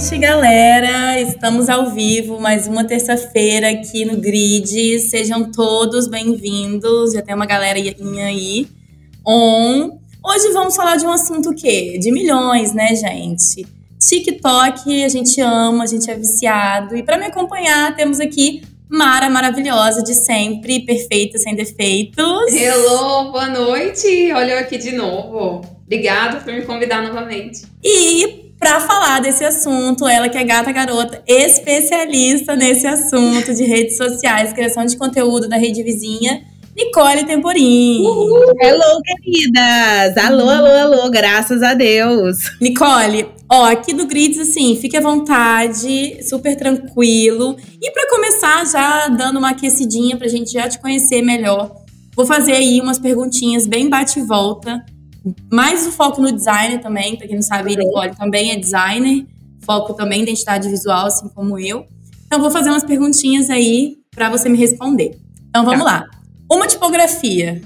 noite, galera. Estamos ao vivo, mais uma terça-feira aqui no Grid. Sejam todos bem-vindos. Já tem uma galerinha aí on. Hoje vamos falar de um assunto o quê? De milhões, né, gente? TikTok, a gente ama, a gente é viciado. E para me acompanhar, temos aqui Mara maravilhosa de sempre, perfeita, sem defeitos. Hello, boa noite. Olha eu aqui de novo. Obrigada por me convidar novamente. E para falar desse assunto, ela que é gata garota, especialista nesse assunto de redes sociais, criação de conteúdo da rede vizinha, Nicole Temporim. Uhul. Hello, queridas! Alô, alô, alô, graças a Deus. Nicole, ó, aqui do Grids, assim, fique à vontade, super tranquilo. E para começar, já dando uma aquecidinha pra gente já te conhecer melhor, vou fazer aí umas perguntinhas bem bate e volta. Mais o foco no design também, pra quem não sabe, Nicole também é designer. Foco também em identidade visual, assim como eu. Então, vou fazer umas perguntinhas aí para você me responder. Então, vamos tá. lá. Uma tipografia.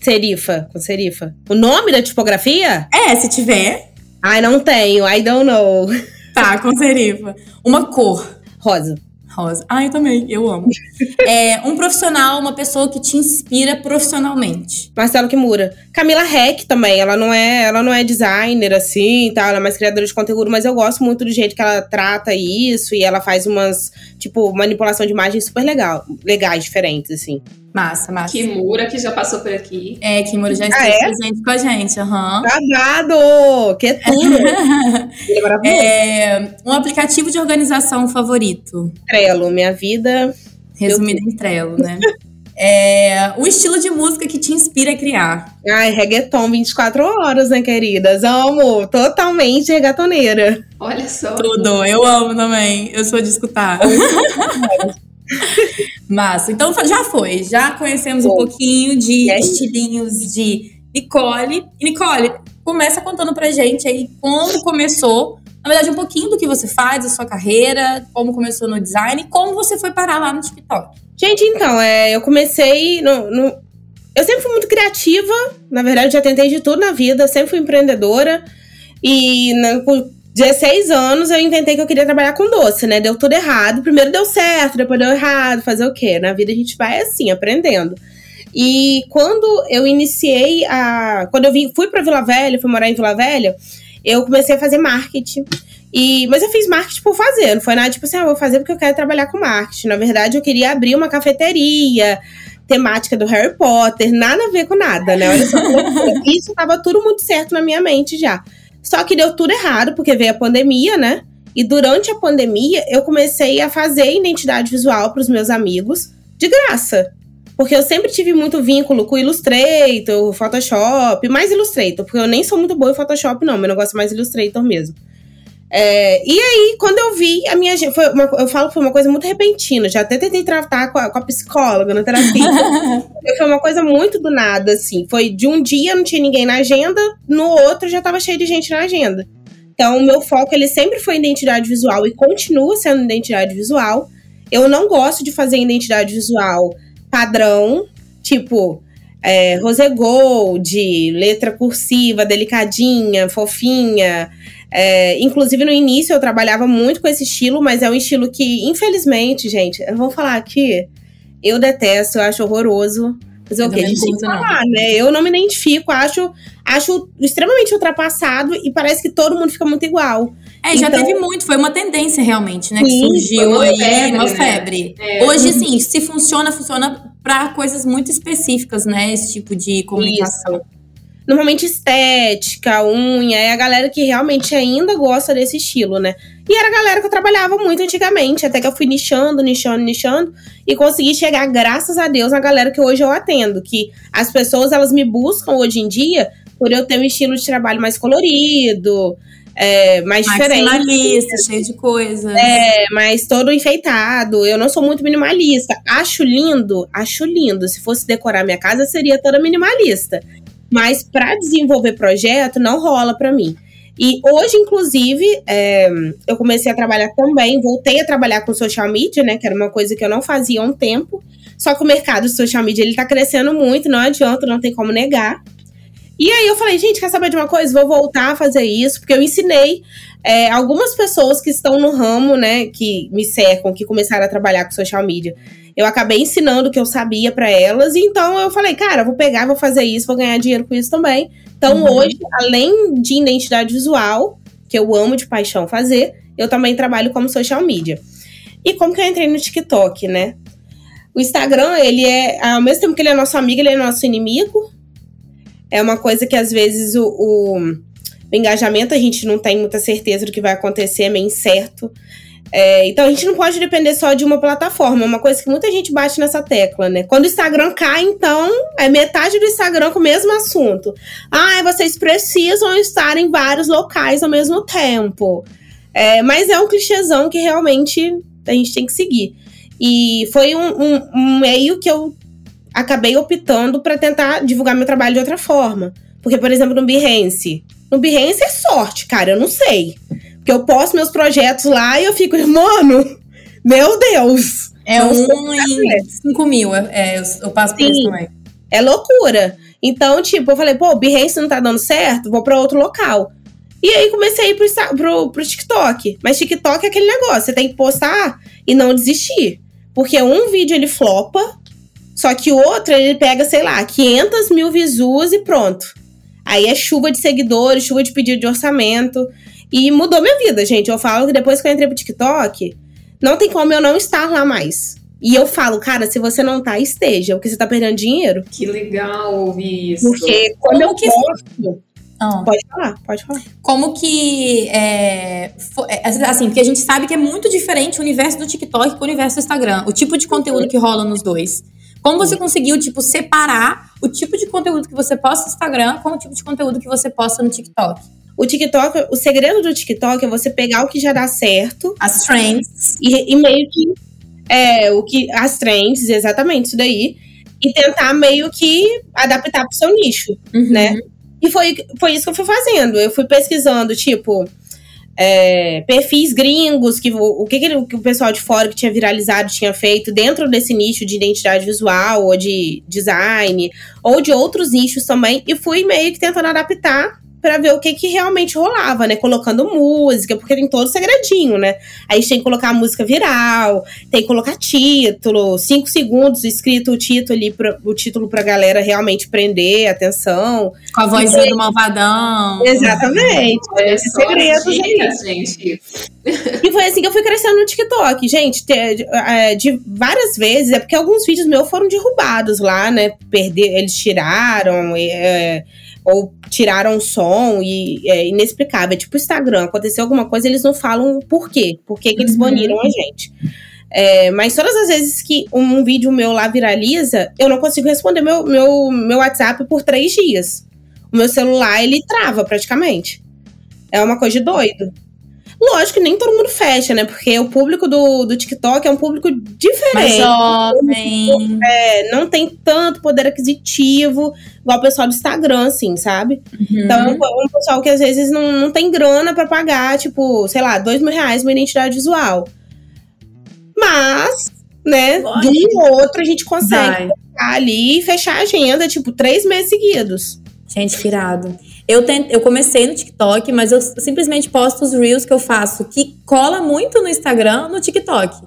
Serifa, com serifa. O nome da tipografia? É, se tiver. Ai, não tenho, I don't know. Tá, com serifa. Uma cor. Rosa. Rosa. Ah, eu também, eu amo. é, um profissional, uma pessoa que te inspira profissionalmente. Marcelo Kimura. Camila Heck também, ela não é, ela não é designer assim, tá, ela é mais criadora de conteúdo, mas eu gosto muito do jeito que ela trata isso e ela faz umas, tipo, manipulação de imagens super legal, legais, diferentes assim. Massa, massa. Kimura, que já passou por aqui. É, Kimura já esteve ah, é? presente com a gente. Uhum. Babado! Que é tudo! é, é, um aplicativo de organização favorito? Trello, minha vida... Resumida em Trello, né? É, o estilo de música que te inspira a criar. Ai, reggaeton 24 horas, né, queridas? Amo, totalmente reggaetoneira. Olha só. Tudo, eu amo também. Eu sou de escutar. Massa. Então já foi, já conhecemos um pouquinho de estilinhos de Nicole. E Nicole, começa contando pra gente aí como começou, na verdade, um pouquinho do que você faz, a sua carreira, como começou no design e como você foi parar lá no TikTok. Gente, então, é, eu comecei no, no, Eu sempre fui muito criativa, na verdade, já tentei de tudo na vida, sempre fui empreendedora. E na, 16 anos eu inventei que eu queria trabalhar com doce, né? Deu tudo errado. Primeiro deu certo, depois deu errado. Fazer o quê? Na vida a gente vai assim, aprendendo. E quando eu iniciei a. Quando eu vim, fui para Vila Velha, fui morar em Vila Velha, eu comecei a fazer marketing. E, mas eu fiz marketing por fazer, não foi nada tipo assim, ah, vou fazer porque eu quero trabalhar com marketing. Na verdade, eu queria abrir uma cafeteria temática do Harry Potter, nada a ver com nada, né? Olha só, isso tava tudo muito certo na minha mente já. Só que deu tudo errado, porque veio a pandemia, né? E durante a pandemia, eu comecei a fazer identidade visual para os meus amigos de graça. Porque eu sempre tive muito vínculo com Illustrator, Photoshop, mais Illustrator, porque eu nem sou muito boa em Photoshop, não, meu negócio é mais Illustrator mesmo. É, e aí, quando eu vi, a minha foi uma, eu falo que foi uma coisa muito repentina. Já até tentei tratar com a, com a psicóloga na terapia. foi uma coisa muito do nada, assim. Foi de um dia não tinha ninguém na agenda, no outro já tava cheio de gente na agenda. Então, o meu foco ele sempre foi identidade visual e continua sendo identidade visual. Eu não gosto de fazer identidade visual padrão, tipo é, rose gold, letra cursiva, delicadinha, fofinha. É, inclusive, no início eu trabalhava muito com esse estilo, mas é um estilo que, infelizmente, gente, eu vou falar aqui, eu detesto, eu acho horroroso. Mas é o que a gente tem que falar, né? Eu não me identifico, acho, acho extremamente ultrapassado e parece que todo mundo fica muito igual. É, já então, teve muito, foi uma tendência realmente, né? Sim, que surgiu uma aí, febre, uma né? febre. Né? É. Hoje, assim, se funciona, funciona para coisas muito específicas, né? Esse tipo de comunicação. Isso normalmente estética, unha, é a galera que realmente ainda gosta desse estilo, né? E era a galera que eu trabalhava muito antigamente, até que eu fui nichando, nichando, nichando e consegui chegar, graças a Deus, na galera que hoje eu atendo, que as pessoas elas me buscam hoje em dia por eu ter um estilo de trabalho mais colorido, é, mais diferente. Minimalista, cheio de coisas. É, mas todo enfeitado. Eu não sou muito minimalista. Acho lindo, acho lindo. Se fosse decorar minha casa, seria toda minimalista. Mas para desenvolver projeto não rola para mim. E hoje, inclusive, é, eu comecei a trabalhar também, voltei a trabalhar com social media, né? Que era uma coisa que eu não fazia há um tempo. Só que o mercado de social media ele tá crescendo muito, não adianta, não tem como negar. E aí eu falei, gente, quer saber de uma coisa? Vou voltar a fazer isso, porque eu ensinei é, algumas pessoas que estão no ramo, né, que me cercam, que começaram a trabalhar com social media. Eu acabei ensinando o que eu sabia para elas, e então eu falei, cara, vou pegar, vou fazer isso, vou ganhar dinheiro com isso também. Então uhum. hoje, além de identidade visual, que eu amo de paixão fazer, eu também trabalho como social media. E como que eu entrei no TikTok, né? O Instagram, ele é, ao mesmo tempo que ele é nosso amigo, ele é nosso inimigo. É uma coisa que às vezes o, o, o engajamento a gente não tem muita certeza do que vai acontecer, é meio incerto. É, então a gente não pode depender só de uma plataforma, é uma coisa que muita gente bate nessa tecla, né? Quando o Instagram cai, então, é metade do Instagram com o mesmo assunto. Ah, vocês precisam estar em vários locais ao mesmo tempo. É, mas é um clichêzão que realmente a gente tem que seguir. E foi um, um, um meio que eu acabei optando para tentar divulgar meu trabalho de outra forma. Porque, por exemplo, no Behance. No Behance é sorte, cara, eu não sei. Porque eu posto meus projetos lá e eu fico, mano, meu Deus. É um em 5 mil, é, é, eu, eu passo por isso também. É loucura. Então, tipo, eu falei, pô, o Behance não tá dando certo, vou para outro local. E aí comecei a ir pro, pro, pro TikTok. Mas TikTok é aquele negócio, você tem que postar e não desistir. Porque um vídeo ele flopa, só que o outro ele pega, sei lá, 500 mil views e pronto. Aí é chuva de seguidores, chuva de pedido de orçamento. E mudou minha vida, gente. Eu falo que depois que eu entrei pro TikTok, não tem como eu não estar lá mais. E eu falo, cara, se você não tá, esteja, porque você tá perdendo dinheiro. Que legal ouvir isso. Porque quando como eu que posto, ah. Pode falar, pode falar. Como que. É, é, assim, porque a gente sabe que é muito diferente o universo do TikTok com o universo do Instagram. O tipo de conteúdo que rola nos dois. Como você conseguiu, tipo, separar o tipo de conteúdo que você posta no Instagram com o tipo de conteúdo que você posta no TikTok? O TikTok, o segredo do TikTok é você pegar o que já dá certo. As trends. E, e meio que. É, o que. As trends, exatamente, isso daí. E tentar meio que adaptar pro seu nicho, uhum. né? E foi, foi isso que eu fui fazendo. Eu fui pesquisando, tipo, é, perfis gringos, que, o, o que, que, o pessoal de fora que tinha viralizado tinha feito dentro desse nicho de identidade visual ou de design, ou de outros nichos também, e fui meio que tentando adaptar para ver o que que realmente rolava, né? Colocando música, porque tem todo segredinho, né? Aí a gente tem que colocar a música viral, tem que colocar título, cinco segundos escrito o título ali, pra, o título pra galera realmente prender atenção. Com a vozinha do malvadão. Exatamente. Olha só segredos dicas, gente. E foi assim que eu fui crescendo no TikTok. Gente, de, é, de, várias vezes, é porque alguns vídeos meus foram derrubados lá, né? Perder, eles tiraram. É, ou tiraram o som e é inexplicável. É tipo Instagram, aconteceu alguma coisa, eles não falam por quê. Por que, que eles uhum. baniram a gente. É, mas todas as vezes que um vídeo meu lá viraliza, eu não consigo responder meu, meu, meu WhatsApp por três dias. O meu celular, ele trava praticamente. É uma coisa de doido. Lógico que nem todo mundo fecha, né? Porque o público do, do TikTok é um público diferente. Mais jovem. É, não tem tanto poder aquisitivo igual o pessoal do Instagram, assim, sabe? Uhum. Então é um, um, pessoal que às vezes não, não tem grana para pagar, tipo, sei lá, dois mil reais uma identidade visual. Mas, né, de um ou outro a gente consegue ali e fechar a agenda, tipo, três meses seguidos. Gente, virado. Eu, tent, eu comecei no TikTok, mas eu simplesmente posto os reels que eu faço, que cola muito no Instagram, no TikTok.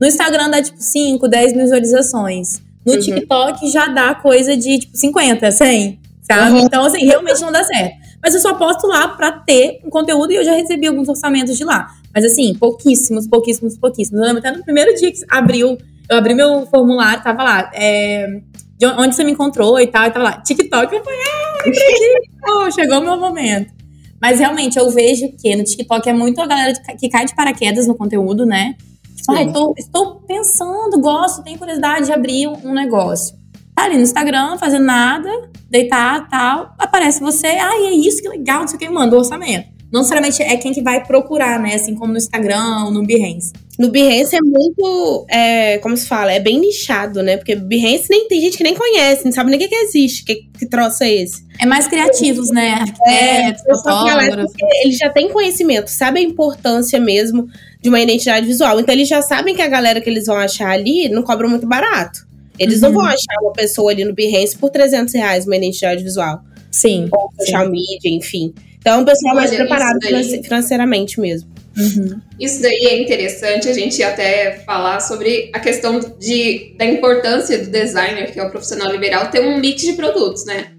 No Instagram dá tipo 5, 10 mil visualizações. No uhum. TikTok já dá coisa de tipo 50, 100, sabe? Uhum. Então, assim, realmente não dá certo. Mas eu só posto lá pra ter um conteúdo e eu já recebi alguns orçamentos de lá. Mas assim, pouquíssimos, pouquíssimos, pouquíssimos. Eu lembro até no primeiro dia que abriu, eu abri meu formulário, tava lá, é, de onde você me encontrou e tal, e tava lá, TikTok. Eu falei, ah, acredito, chegou o meu momento. Mas realmente eu vejo que no TikTok é muito a galera que cai de paraquedas no conteúdo, né? Tipo, ah, tô, estou pensando, gosto, tenho curiosidade de abrir um, um negócio. Tá ali no Instagram, fazendo nada, deitar tal, aparece você, ah, é isso, que legal, não sei o que, manda o orçamento não necessariamente é quem que vai procurar, né? Assim como no Instagram ou no Behance. No Behance é muito, é, como se fala, é bem nichado, né? Porque Behance nem tem gente que nem conhece, não sabe nem o que, que existe, que, que troço é esse. É mais criativos, né? Arquitetos, é, fotógrafos. Eles já têm conhecimento, sabem a importância mesmo de uma identidade visual. Então eles já sabem que a galera que eles vão achar ali não cobra muito barato. Eles uhum. não vão achar uma pessoa ali no Behance por 300 reais uma identidade visual. Sim. Ou social sim. media, enfim. Então, o pessoal é mais Olha, preparado financeiramente mesmo. Uhum. Isso daí é interessante a gente até falar sobre a questão de, da importância do designer, que é o profissional liberal, ter um mix de produtos, né?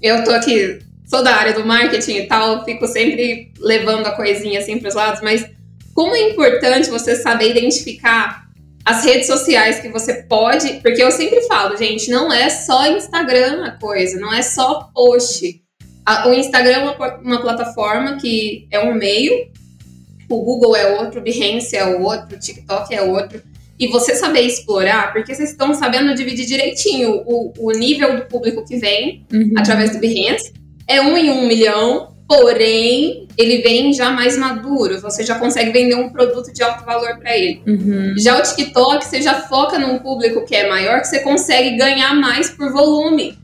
Eu tô aqui, sou da área do marketing e tal, fico sempre levando a coisinha assim para os lados, mas como é importante você saber identificar as redes sociais que você pode, porque eu sempre falo, gente, não é só Instagram a coisa, não é só post. O Instagram é uma plataforma que é um meio, o Google é outro, o Behance é outro, o TikTok é outro. E você saber explorar, porque vocês estão sabendo dividir direitinho o, o nível do público que vem Uhum. através do Behance. É um em um milhão, porém, ele vem já mais maduro. Você já consegue vender um produto de alto valor para ele. Uhum. Já o TikTok, você já foca num público que é maior, que você consegue ganhar mais por volume.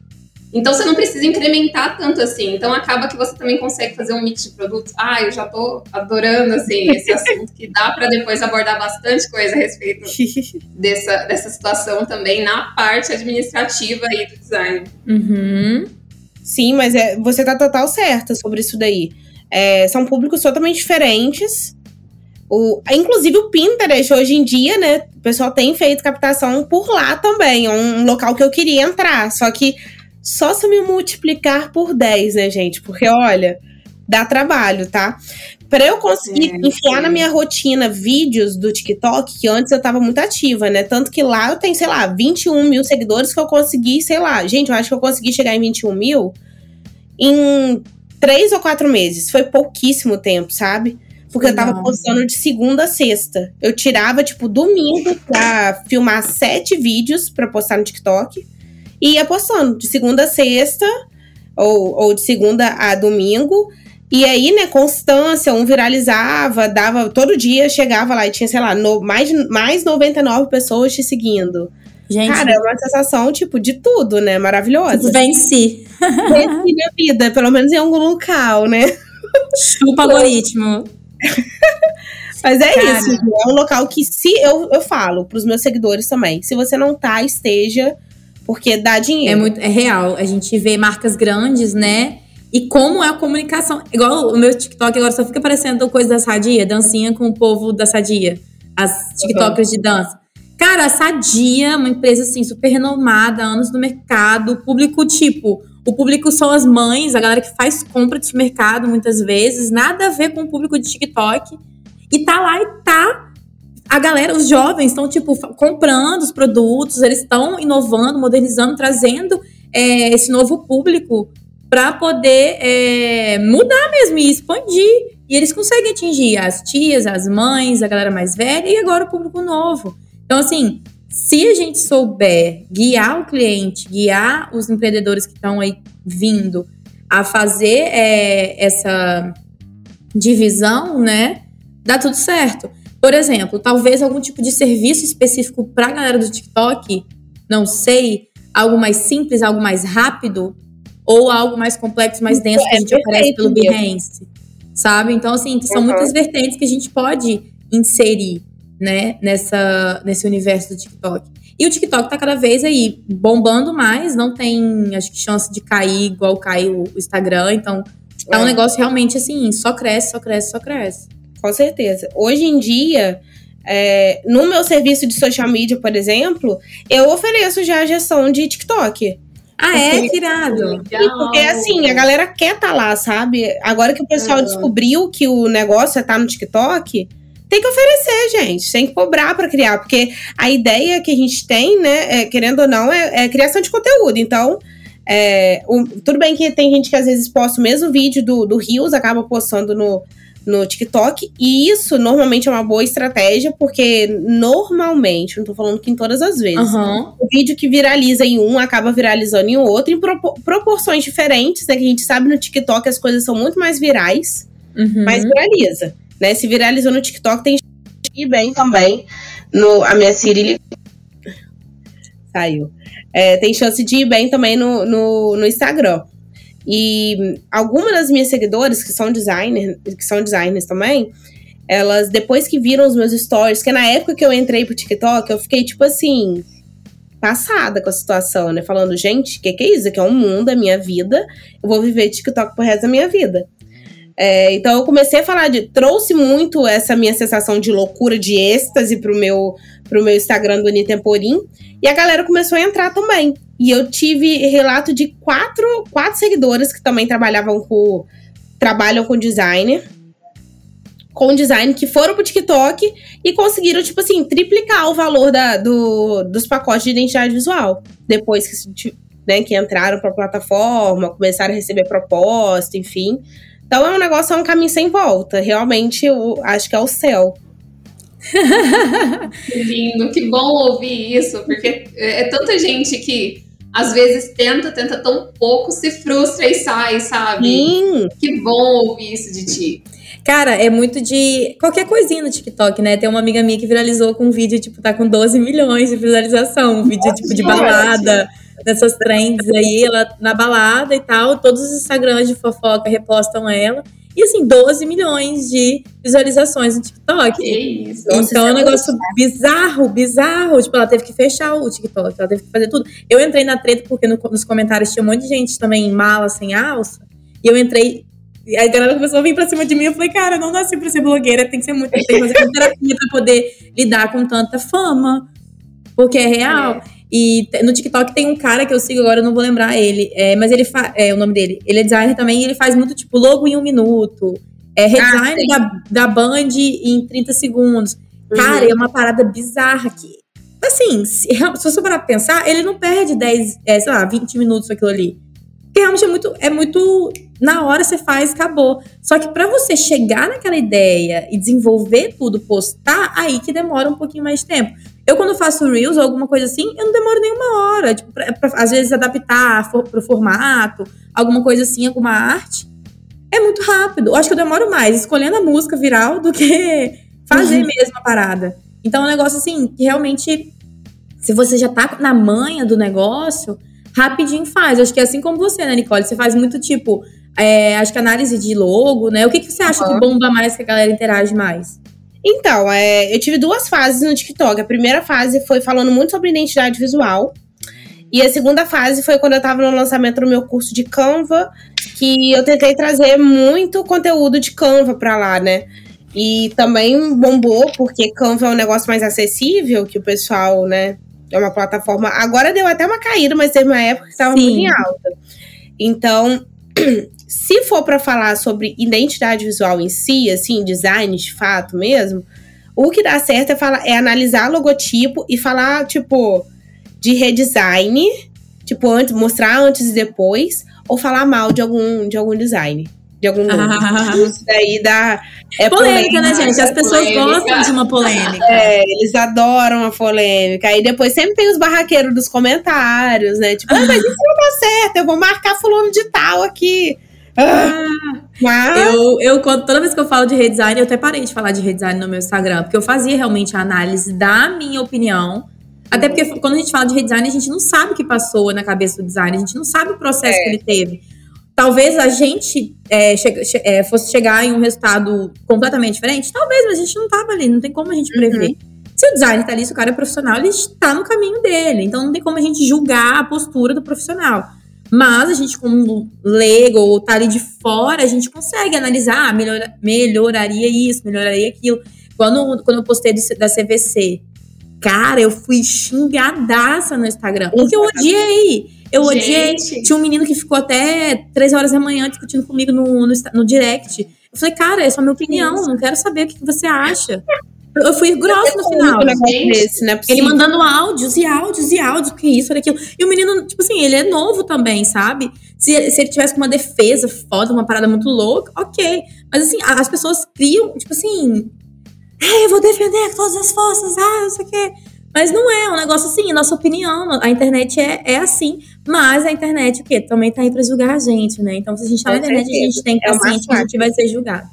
Então você não precisa incrementar tanto assim. Então acaba que você também consegue fazer um mix de produtos. Ah, eu já tô adorando assim esse assunto que dá para depois abordar bastante coisa a respeito dessa, dessa situação também na parte administrativa aí do design. Uhum. Sim, mas é, você tá total certa sobre isso daí. É, são públicos totalmente diferentes. O, inclusive o Pinterest, hoje em dia, né? O pessoal tem feito captação por lá também. É um local que eu queria entrar. Só que só se me multiplicar por 10, né, gente? Porque, olha, dá trabalho, tá? Pra eu conseguir Sim, enfiar sim. na minha rotina vídeos do TikTok, que antes eu tava muito ativa, né? Tanto que lá eu tenho, sei lá, 21 mil seguidores que eu consegui, sei lá. Gente, eu acho que eu consegui chegar em 21 mil em três ou quatro meses. Foi pouquíssimo tempo, sabe? Porque eu tava postando de segunda a sexta. Eu tirava, tipo, domingo pra filmar sete vídeos pra postar no TikTok. E ia postando de segunda a sexta, ou, ou de segunda a domingo. E aí, né, constância, um viralizava, dava. Todo dia chegava lá e tinha, sei lá, no- mais, mais 99 pessoas te seguindo. Gente, Cara, é uma sensação, tipo, de tudo, né? Maravilhosa. venci. Venci minha vida, pelo menos em algum local, né? Chupa algoritmo. Mas é Cara. isso, é um local que se eu, eu falo pros meus seguidores também, se você não tá, esteja, porque dá É dinheiro. muito é real. A gente vê marcas grandes, né? E como é a comunicação. Igual o meu TikTok agora só fica aparecendo coisa da Sadia, dancinha com o povo da Sadia. As TikTokers de dança. Cara, a Sadia, uma empresa assim, super renomada, anos no mercado, público tipo. O público são as mães, a galera que faz compra de supermercado muitas vezes, nada a ver com o público de TikTok. E tá lá e tá a galera, os jovens estão, tipo, comprando os produtos, eles estão inovando, modernizando, trazendo é, esse novo público para poder é, mudar mesmo e expandir. E eles conseguem atingir as tias, as mães, a galera mais velha e agora o público novo. Então, assim, se a gente souber guiar o cliente, guiar os empreendedores que estão aí vindo a fazer é, essa divisão, né? Dá tudo certo. Por exemplo, talvez algum tipo de serviço específico para a galera do TikTok, não sei, algo mais simples, algo mais rápido, ou algo mais complexo, mais denso que a É gente aparece pelo. Behance, sabe? Então, assim, são Uhum. muitas vertentes que a gente pode inserir, né, nessa, nesse universo do TikTok. E o TikTok tá cada vez aí bombando mais, não tem, acho que, chance de cair igual cai o o Instagram, então é um negócio realmente assim, só cresce, só cresce, só cresce. Com certeza. Hoje em dia, é, no meu serviço de social media, por exemplo, eu ofereço já a gestão de TikTok. Ah, é? Porque- Que irado. E Porque assim, a galera quer tá lá, sabe? Agora que o pessoal Uhum. descobriu que o negócio é tá no TikTok, tem que oferecer, gente. Tem que cobrar pra criar. Porque a ideia que a gente tem, né, é, querendo ou não, é, é criação de conteúdo. Então, é, o- tudo bem que tem gente que às vezes posta o mesmo vídeo do, do Rios, acaba postando no, no TikTok. E isso normalmente é uma boa estratégia, porque normalmente, não tô falando que em todas as vezes. Aham. O vídeo que viraliza em um acaba viralizando em outro, em propo- proporções diferentes, né? Que a gente sabe no TikTok as coisas são muito mais virais, Uhum. mas viraliza. Né? Se viralizou no TikTok, tem e bem também. No, a minha Siri saiu. É, tem chance de ir bem também no, no, no Instagram. E algumas das minhas seguidoras, que são designers, que são designers também, elas, depois que viram os meus stories, que na época que eu entrei pro TikTok, eu fiquei tipo assim. passada com a situação, né? Falando, gente, o que, que é isso? Aqui é um mundo, é minha vida. Eu vou viver TikTok pro resto da minha vida. É, então eu comecei a falar de. Trouxe muito essa minha sensação de loucura, de êxtase pro meu, pro meu Instagram do Nitemporim. E a galera começou a entrar também. E eu tive relato de quatro, quatro seguidoras que também trabalhavam com. trabalham com designer com design que foram pro TikTok e conseguiram, tipo assim, triplicar o valor da, do, dos pacotes de identidade visual. Depois que, né, que entraram pra plataforma, começaram a receber proposta, enfim. Então é um negócio, é um caminho sem volta. Realmente, eu acho que é o céu. Que lindo, que bom ouvir isso, porque é, é tanta gente que às vezes tenta, tenta tão pouco, se frustra e sai, sabe? Sim. Que bom ouvir isso de ti. Cara, é muito de qualquer coisinha no TikTok, né? Tem uma amiga minha que viralizou com um vídeo, tipo, tá com 12 milhões de visualização. Um vídeo, tipo, de balada, dessas trends aí, ela na balada e tal. Todos os Instagrams de fofoca repostam ela. E assim, 12 milhões de visualizações no TikTok. Que isso. Então é um negócio bizarro, bizarro. Tipo, ela teve que fechar o TikTok, ela teve que fazer tudo. Eu entrei na treta porque no, nos comentários tinha um monte de gente também em mala, sem alça. E eu entrei e a galera começou a vir pra cima de mim. Eu falei, cara, eu não nasci pra ser blogueira, tem que ser muito. Tem que fazer terapia pra poder lidar com tanta fama. Porque é real. É. E no TikTok tem um cara que eu sigo agora, eu não vou lembrar ele. É, mas ele. É o nome dele. Ele é designer também e ele faz muito, tipo, logo em um minuto. É redesign ah, da, da Band em 30 segundos. Uhum. Cara, é uma parada bizarra que. Assim, se, se você parar pra pensar, ele não perde 10, é, sei lá, 20 minutos aquilo ali. Porque realmente é muito, é muito. Na hora você faz, acabou. Só que para você chegar naquela ideia e desenvolver tudo, postar, aí que demora um pouquinho mais de tempo. Eu, quando faço Reels ou alguma coisa assim, eu não demoro nenhuma hora. Tipo, pra, pra, às vezes adaptar for, pro formato, alguma coisa assim, alguma arte. É muito rápido. Eu acho que eu demoro mais escolhendo a música viral do que fazer uhum. mesmo a parada. Então é um negócio assim, que realmente, se você já tá na manha do negócio, rapidinho faz. Acho que é assim como você, né, Nicole? Você faz muito tipo, é, acho que análise de logo, né? O que, que você acha uhum. que bomba mais, que a galera interage mais? Então, é, eu tive duas fases no TikTok. A primeira fase foi falando muito sobre identidade visual. E a segunda fase foi quando eu tava no lançamento do meu curso de Canva, que eu tentei trazer muito conteúdo de Canva pra lá, né? E também bombou, porque Canva é um negócio mais acessível, que o pessoal, né, é uma plataforma. Agora deu até uma caída, mas teve uma época que estava muito em alta. Então, se for para falar sobre identidade visual em si, assim, design de fato mesmo, o que dá certo é, falar, é analisar logotipo e falar, tipo, de redesign, tipo, antes, mostrar antes e depois, ou falar mal de algum, de algum design de algum ah. Isso daí dá. É polêmica, polêmica, né, gente? As pessoas polêmica. gostam de uma polêmica. É, eles adoram a polêmica. Aí depois sempre tem os barraqueiros dos comentários, né? Tipo, ah, mas isso não dá certo, eu vou marcar fulano de tal aqui. Ah, eu, eu, toda vez que eu falo de redesign, eu até parei de falar de redesign no meu Instagram, porque eu fazia realmente a análise da minha opinião. Até porque quando a gente fala de redesign, a gente não sabe o que passou na cabeça do design, a gente não sabe o processo é. que ele teve talvez a gente é, che é, fosse chegar em um resultado completamente diferente, talvez, mas a gente não estava ali, não tem como a gente prever. Uhum. Se o designer tá ali, se o cara é profissional, ele está no caminho dele. Então não tem como a gente julgar a postura do profissional. Mas a gente, como leigo ou tá ali de fora, a gente consegue analisar, ah, melhora, melhoraria isso, melhoraria aquilo. Quando, quando eu postei do, da CVC, cara, eu fui xingadaça no Instagram. Porque eu odiei. Eu Gente. odiei. Tinha um menino que ficou até três horas da manhã discutindo comigo no, no, no direct. Eu falei, cara, essa é a minha opinião, não quero saber o que você acha. Eu fui grossa no final. Desse, né? Ele mandando áudios e áudios e áudios, que isso, aquilo. E o menino, tipo assim, ele é novo também, sabe? Se, se ele tivesse uma defesa foda, uma parada muito louca, ok. Mas assim, as pessoas criam, tipo assim. Hey, eu vou defender com todas as forças, ah, não sei o quê. Mas não é, é um negócio assim, nossa opinião. A internet é, é assim. Mas a internet, o quê? Também tá aí pra julgar a gente, né? Então, se a gente tá na internet, a gente tem que é paciente que a gente vai ser julgado.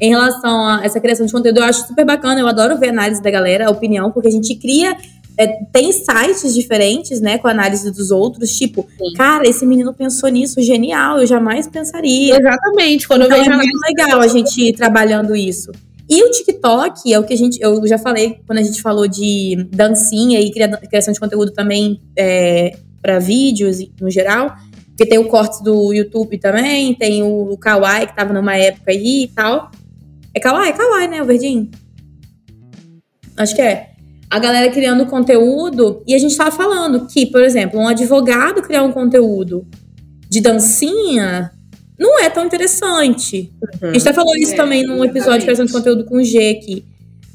Em relação a essa criação de conteúdo, eu acho super bacana. Eu adoro ver a análise da galera, a opinião, porque a gente cria. É, tem sites diferentes, né, com análise dos outros, tipo, Sim. cara, esse menino pensou nisso, genial, eu jamais pensaria. Exatamente, quando então, eu vejo. É muito legal a gente ir trabalhando isso. E o TikTok é o que a gente, eu já falei quando a gente falou de dancinha e criação de conteúdo também é, para vídeos no geral. Porque tem o corte do YouTube também, tem o Kawaii que tava numa época aí e tal. É Kawaii? É Kawaii, né? O verdinho? Acho que é. A galera criando conteúdo e a gente tava falando que, por exemplo, um advogado criar um conteúdo de dancinha não é tão interessante. Uhum. A gente tá falando isso é, também num episódio de criação de conteúdo com o G aqui.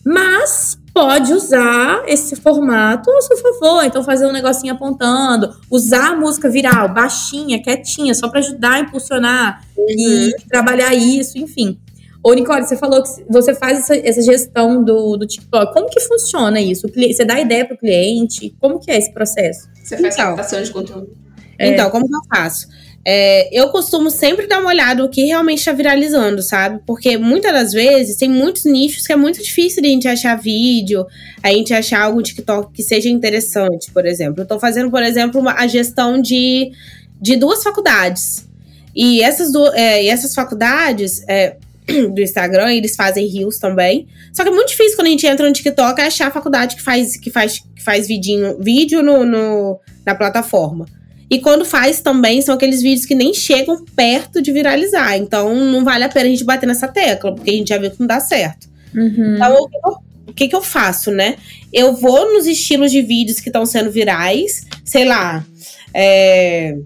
Mas pode usar esse formato a seu favor. Então, fazer um negocinho apontando, usar a música viral, baixinha, quietinha, só para ajudar a impulsionar uhum. e trabalhar isso, enfim. Ô, Nicole, você falou que você faz essa, essa gestão do, do TikTok. Como que funciona isso? Você dá ideia para o cliente? Como que é esse processo? Você faz então, captação de conteúdo. É. Então, como que eu faço? É, eu costumo sempre dar uma olhada no que realmente está viralizando, sabe? Porque muitas das vezes tem muitos nichos que é muito difícil de a gente achar vídeo, a gente achar algum TikTok que seja interessante, por exemplo. Eu tô fazendo, por exemplo, uma, a gestão de, de duas faculdades. E essas, do, é, essas faculdades é, do Instagram, eles fazem rios também. Só que é muito difícil quando a gente entra no TikTok achar a faculdade que faz, que faz, que faz vidinho, vídeo no, no na plataforma. E quando faz também, são aqueles vídeos que nem chegam perto de viralizar. Então, não vale a pena a gente bater nessa tecla, porque a gente já viu que não dá certo. Uhum. Então, o que, que eu faço, né? Eu vou nos estilos de vídeos que estão sendo virais, sei lá. É,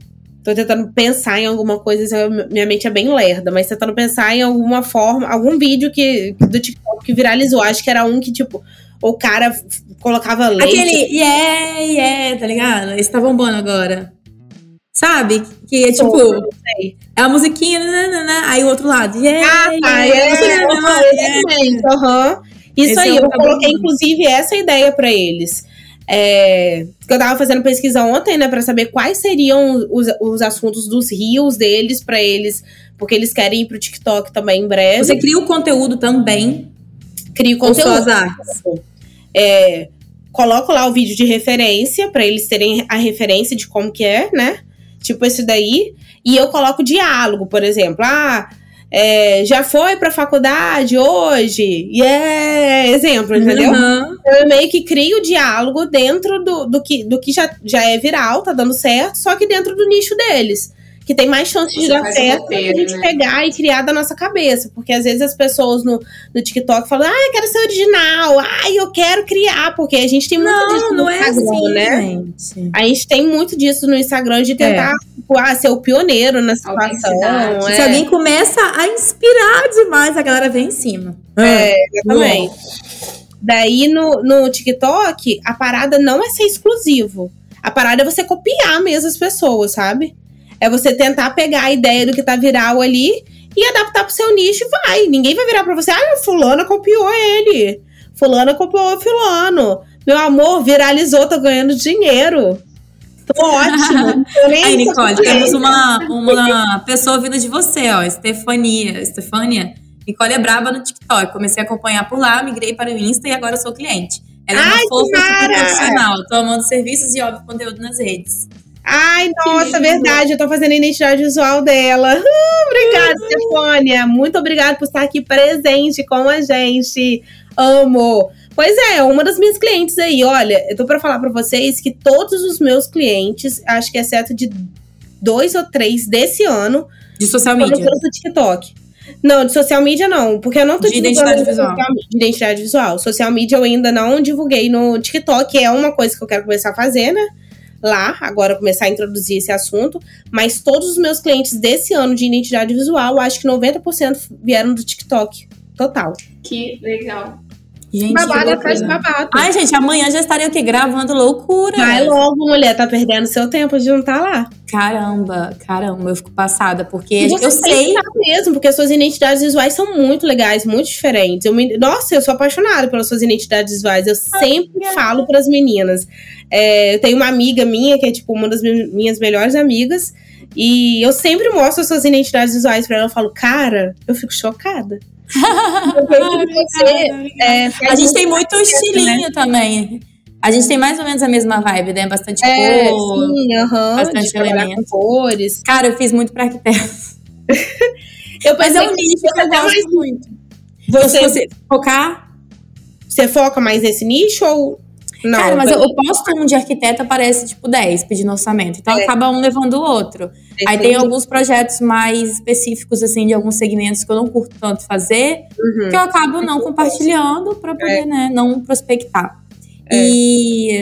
tô tentando pensar em alguma coisa, minha mente é bem lerda, mas tentando pensar em alguma forma, algum vídeo que, do TikTok que viralizou. Acho que era um que, tipo, o cara colocava leite. Aquele yeah, yeah, tá ligado? Esse tá bombando agora. Sabe? Que é tipo. É a musiquinha, nanana, aí o outro lado. Yeah, ah, tá. Yeah, yeah, uhum. Isso Esse aí, é eu coloquei, inclusive, essa ideia para eles. É, eu tava fazendo pesquisa ontem, né, para saber quais seriam os, os assuntos dos rios deles para eles, porque eles querem ir pro TikTok também em breve. Você cria o conteúdo também? Cria o conteúdo. Com suas artes. É, coloco lá o vídeo de referência para eles terem a referência de como que é, né? tipo esse daí, e eu coloco diálogo, por exemplo. Ah, é, já foi pra faculdade hoje? Yeah! Exemplo, entendeu? Uhum. Eu meio que crio diálogo dentro do, do, que, do que já, já é viral, tá dando certo, só que dentro do nicho deles que tem mais chance de dar certo a gente né? pegar e criar da nossa cabeça. Porque às vezes as pessoas no, no TikTok falam, ah, eu quero ser original, ah, eu quero criar, porque a gente tem muito não, disso no não é Instagram, assim, né? Gente. A gente tem muito disso no Instagram de tentar é. tipo, ah, ser o pioneiro na situação. É. Se alguém começa a inspirar demais, a galera vem em cima. É, exatamente. Daí no, no TikTok, a parada não é ser exclusivo. A parada é você copiar mesmo as pessoas, sabe? É você tentar pegar a ideia do que tá viral ali e adaptar pro seu nicho e vai. Ninguém vai virar pra você, ah, fulana copiou ele. Fulana copiou fulano. Meu amor, viralizou, tô ganhando dinheiro. Tô ótimo. Aí, Nicole, temos uma, uma pessoa vindo de você, ó, Estefania. Estefânia. Nicole é braba no TikTok. Comecei a acompanhar por lá, migrei para o Insta e agora sou cliente. Ela é uma Ai, fofa profissional. Tô amando serviços e óbvio conteúdo nas redes. Ai, nossa, verdade. Eu tô fazendo a identidade visual dela. Uh, obrigada, uhum. Stefânia. Muito obrigada por estar aqui presente com a gente. Amo. Pois é, uma das minhas clientes aí. Olha, eu tô pra falar pra vocês que todos os meus clientes, acho que exceto de dois ou três desse ano. De social media. Do TikTok. Não, de social media não, porque eu não tô de identidade visual. de identidade visual. Social media eu ainda não divulguei no TikTok, é uma coisa que eu quero começar a fazer, né? Lá, agora começar a introduzir esse assunto, mas todos os meus clientes desse ano de identidade visual, acho que 90% vieram do TikTok. Total. Que legal. Gente, babado atrás de babado. Ai, gente, amanhã já estarei aqui gravando loucura. Vai logo, mulher, tá perdendo seu tempo de não estar tá lá. Caramba, caramba, eu fico passada, porque eu sei. mesmo, porque as suas identidades visuais são muito legais, muito diferentes. Eu me... Nossa, eu sou apaixonada pelas suas identidades visuais. Eu sempre falo para as meninas. É, eu tenho uma amiga minha, que é tipo uma das minhas melhores amigas. E eu sempre mostro as suas identidades visuais pra ela. Eu falo, cara, eu fico chocada. Você, é, a gente tem muito né? estilinho né? também. A gente tem mais ou menos a mesma vibe, né? Bastante é, cor. Sim, uhum, bastante elemento. cores. Cara, eu fiz muito pra arquiteto. eu Mas é um nicho que eu gosto muito. Você, você focar. Você foca mais nesse nicho ou. Não, Cara, mas eu, eu posto um de arquiteto, aparece tipo 10 pedindo orçamento. Então é. acaba um levando o outro. Entendi. Aí tem alguns projetos mais específicos, assim, de alguns segmentos que eu não curto tanto fazer, uhum. que eu acabo não compartilhando para poder, é. né, não prospectar. É. E.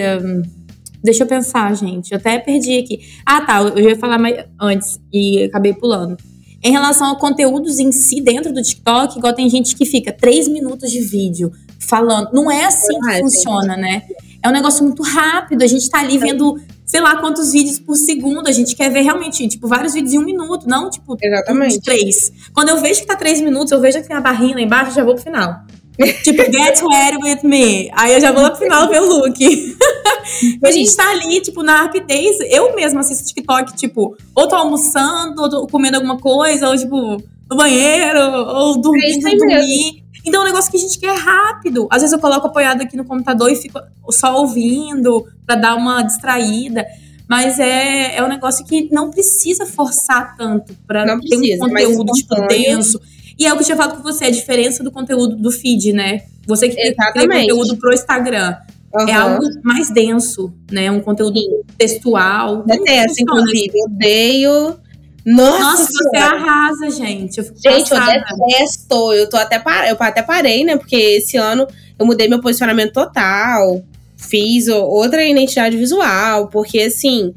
Deixa eu pensar, gente. Eu até perdi aqui. Ah, tá. Eu ia falar mais antes e acabei pulando. Em relação a conteúdos em si dentro do TikTok, igual tem gente que fica três minutos de vídeo falando. Não é assim que ah, funciona, né? É um negócio muito rápido. A gente tá ali vendo, sei lá, quantos vídeos por segundo. A gente quer ver realmente, tipo, vários vídeos em um minuto, não, tipo, Exatamente. três. Quando eu vejo que tá três minutos, eu vejo que tem a barrinha lá embaixo, já vou pro final. tipo, get ready with me. Aí eu já vou lá pro final ver o look. a gente tá ali, tipo, na rapidez. Eu mesma assisto TikTok, tipo, ou tô almoçando, ou tô comendo alguma coisa, ou, tipo, no banheiro, ou dormindo, é dormir. Então é um negócio que a gente quer rápido. Às vezes eu coloco apoiado aqui no computador e fico só ouvindo para dar uma distraída. Mas é, é um negócio que não precisa forçar tanto para ter um conteúdo tipo, denso. E é o que eu tinha falado com você, a diferença do conteúdo do feed, né? Você que tem conteúdo pro Instagram. Uhum. É algo mais denso, né? Um conteúdo textual. Detesto, inclusive. Eu odeio. Nossa, Nossa você arrasa, gente. Eu gente, passada. eu detesto. Eu tô até par... eu até parei, né? Porque esse ano eu mudei meu posicionamento total. Fiz outra identidade visual. Porque, assim,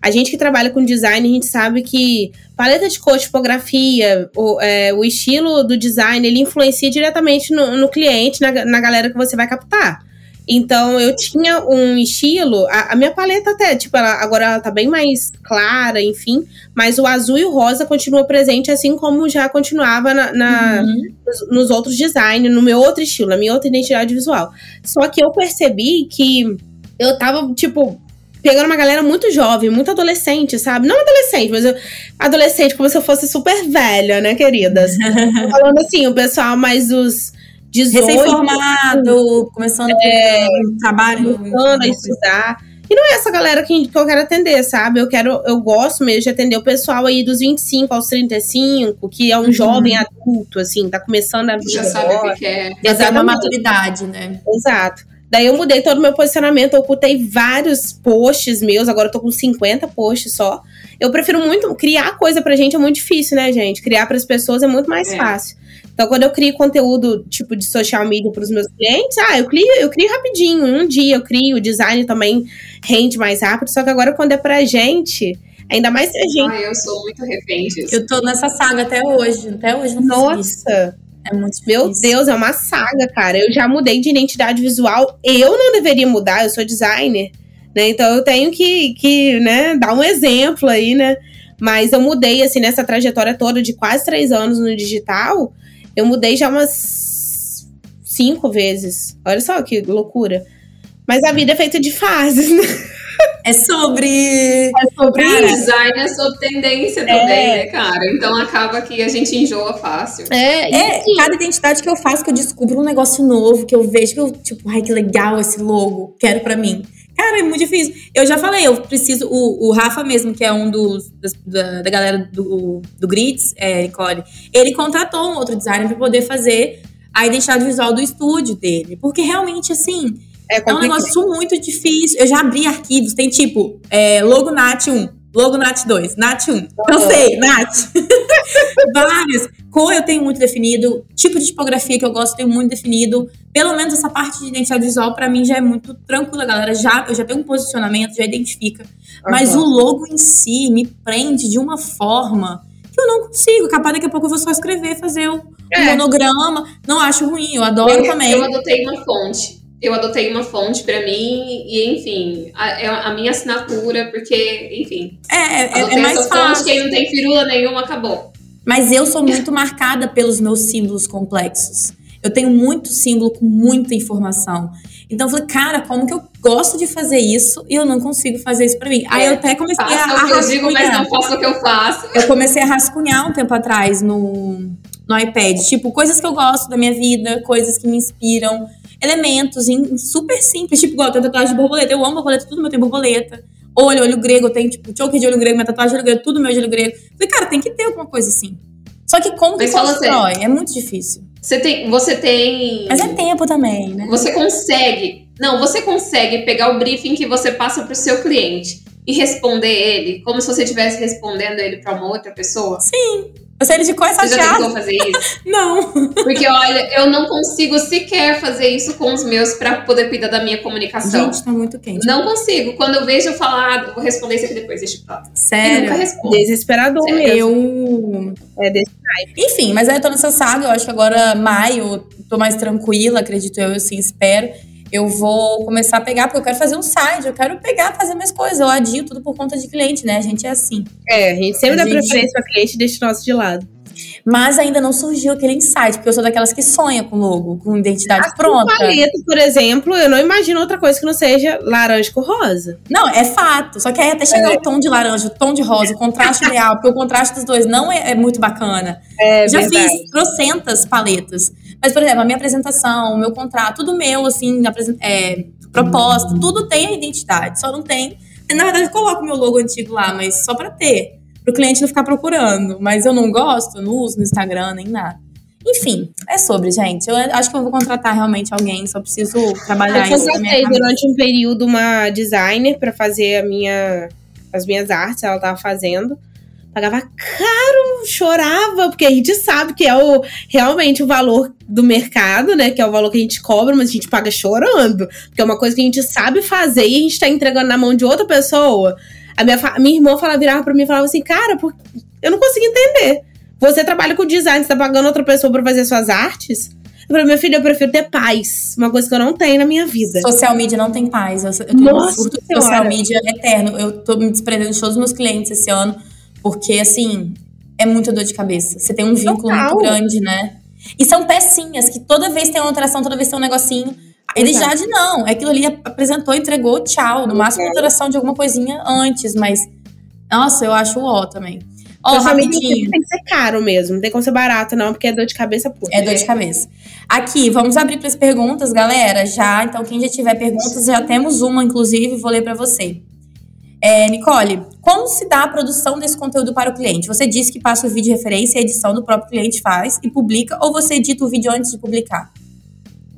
a gente que trabalha com design, a gente sabe que paleta de cor, tipografia, o, é, o estilo do design, ele influencia diretamente no, no cliente, na, na galera que você vai captar. Então eu tinha um estilo, a, a, minha paleta até, tipo, ela, agora ela tá bem mais clara, enfim, mas o azul e o rosa continua presente, assim como já continuava na, na uhum. nos, nos, outros designs, no meu outro estilo, na minha outra identidade visual. Só que eu percebi que eu tava, tipo, pegando uma galera muito jovem, muito adolescente, sabe? Não adolescente, mas eu, adolescente como se eu fosse super velha, né, queridas? falando assim, o pessoal mais 18. Recém-formado, começando é, um trabalho. Começando a estudar. E não é essa galera que, que eu quero atender, sabe? Eu quero, eu gosto mesmo de atender o pessoal aí dos 25 aos 35, que é um uhum. jovem adulto, assim, tá começando a vida. Já sabe o que é. Já uma maturidade, né? Exato. Daí eu mudei todo o meu posicionamento, eu ocultei vários posts meus, agora eu tô com 50 posts só. Eu prefiro muito. Criar coisa pra gente é muito difícil, né, gente? Criar para as pessoas é muito mais é. fácil. Então, quando eu crio conteúdo, tipo, de social media para os meus clientes, ah, eu crio, eu crio rapidinho. Um dia eu crio, o design também rende mais rápido. Só que agora, quando é pra gente, ainda mais se a gente. Ah, eu sou muito refém disso. Eu tô nessa saga até hoje. Até hoje não Nossa! É muito difícil. Meu Deus, é uma saga, cara. Eu já mudei de identidade visual. Eu não deveria mudar, eu sou designer. Né? Então eu tenho que, que né, dar um exemplo aí, né? Mas eu mudei, assim, nessa trajetória toda de quase três anos no digital, eu mudei já umas cinco vezes. Olha só que loucura. Mas a vida é feita de fases, né? É sobre. É sobre cara, design é sobre tendência também, é. né, cara? Então acaba que a gente enjoa fácil. É, é cada identidade que eu faço, que eu descubro um negócio novo, que eu vejo que eu, tipo, ai, que legal esse logo, quero para mim. Cara, é muito difícil. Eu já falei, eu preciso. O, o Rafa mesmo, que é um dos das, da, da, galera do, do Grids, é, Nicole, ele contratou um outro designer para poder fazer a identidade visual do estúdio dele. Porque realmente, assim é, é um negócio muito difícil. Eu já abri arquivos, tem tipo é, logo NAT 1, logo NAT 2, NAT 1. Eu sei, NAT. Vários. Cor eu tenho muito definido, tipo de tipografia que eu gosto, eu tenho muito definido. Pelo menos essa parte de identidade visual, para mim, já é muito tranquila, galera. Já, eu já tenho um posicionamento, já identifica. Uhum. Mas o logo em si me prende de uma forma que eu não consigo. Capaz daqui a pouco eu vou só escrever, fazer um, é. monograma. Não acho ruim, eu adoro eu, também. Eu adotei uma fonte eu adotei uma fonte para mim e, enfim, a, é a minha assinatura, porque, enfim. É, é, é mais fácil. Fonte, quem não tem firula nenhuma, acabou. Mas eu sou muito marcada pelos meus símbolos complexos. Eu tenho muito símbolo com muita informação. Então eu falei, cara, como que eu gosto de fazer isso e eu não consigo fazer isso para mim? Aí eu até comecei Faça a, a o que eu digo, mas não faço o que eu faço. Eu comecei a rascunhar um tempo atrás no, no iPad. Tipo, coisas que eu gosto da minha vida, coisas que me inspiram elementos em, super simples, tipo, igual, eu tenho tatuagem de borboleta. Eu amo borboleta, tudo meu tem borboleta. Olho, olho grego, eu tenho, tipo, choker de olho grego, minha tatuagem de olho grego, tudo meu de olho grego. Falei, cara, tem que ter alguma coisa assim. Só que como que Mas fala constrói? É muito difícil. Você tem, você tem. Mas é tempo também, né? Você consegue. Não, você consegue pegar o briefing que você passa para o seu cliente e responder ele como se você estivesse respondendo ele para uma outra pessoa? Sim. Eu sei ele de coisa Você já tentou fazer isso? Não. Porque, olha, eu não consigo sequer fazer isso com os meus para poder cuidar da minha comunicação. Gente, tá muito quente. Não consigo. Quando eu vejo eu falar, ah, vou responder isso aqui depois, deixa eu falar. Sério. nunca respondo. Desesperador Sério? mesmo. Eu. É desse Enfim, mas aí eu tô nessa saga. Eu acho que agora, maio, tô mais tranquila, acredito eu, assim, espero. Eu vou começar a pegar, porque eu quero fazer um site, eu quero pegar, fazer minhas coisas. Eu adio tudo por conta de cliente, né? A gente é assim. É, a gente sempre A dá gente- preferência pra cliente e deixa o nosso de lado. Mas ainda não surgiu aquele insight, porque eu sou daquelas que sonha com logo, com identidade Assim, pronta. paleta, por exemplo, eu não imagino outra coisa que não seja laranja com rosa. Não, é fato. Só que aí até chegar o tom de laranja, o tom de rosa, o contraste ideal, porque o contraste dos dois não é, é muito bacana. É Já verdade. fiz trocentas paletas. Mas, por exemplo, a minha apresentação, o meu contrato, tudo meu, assim, é, proposta, tudo tem a identidade. Só não tem. Na verdade, eu coloco meu logo antigo lá, mas só pra ter. Pro cliente não ficar procurando. Mas eu não gosto, eu não uso no Instagram nem nada. Enfim, é sobre, gente. Eu acho que eu vou contratar realmente alguém, só preciso trabalhar Eu isso minha contratei durante um período uma designer pra fazer a minha, as minhas artes, ela tava fazendo. Pagava caro, chorava, porque a gente sabe que é o, realmente o valor do mercado, né? Que é o valor que a gente cobra, mas a gente paga chorando. Porque é uma coisa que a gente sabe fazer e a gente tá entregando na mão de outra pessoa. A minha, fa- minha irmã falava, virava pra mim e falava assim, cara, por- eu não consigo entender. Você trabalha com design, você tá pagando outra pessoa pra fazer suas artes? Eu falei, minha filha, eu prefiro ter paz. Uma coisa que eu não tenho na minha vida. Social media não tem paz. Eu, eu Nossa Senhora. social media eterno. Eu tô me desprendendo de todos os meus clientes esse ano, porque, assim, é muita dor de cabeça. Você tem um vínculo Total. muito grande, né? E são pecinhas que toda vez tem uma alteração, toda vez tem um negocinho. A identidade não. É aquilo ali apresentou, entregou, tchau. No máximo, uma alteração de alguma coisinha antes, mas. Nossa, eu acho o ó também. Ó, media rapidinho. tem que ser caro mesmo. Não tem como ser barato, não, porque é dor de cabeça pura. É dor de cabeça. Aqui, vamos abrir para as perguntas, galera. Já, então, quem já tiver perguntas, já temos uma, inclusive, vou ler para você. É, Nicole, como se dá a produção desse conteúdo para o cliente? Você disse que passa o vídeo de referência e a edição do próprio cliente faz e publica, ou você edita o vídeo antes de publicar?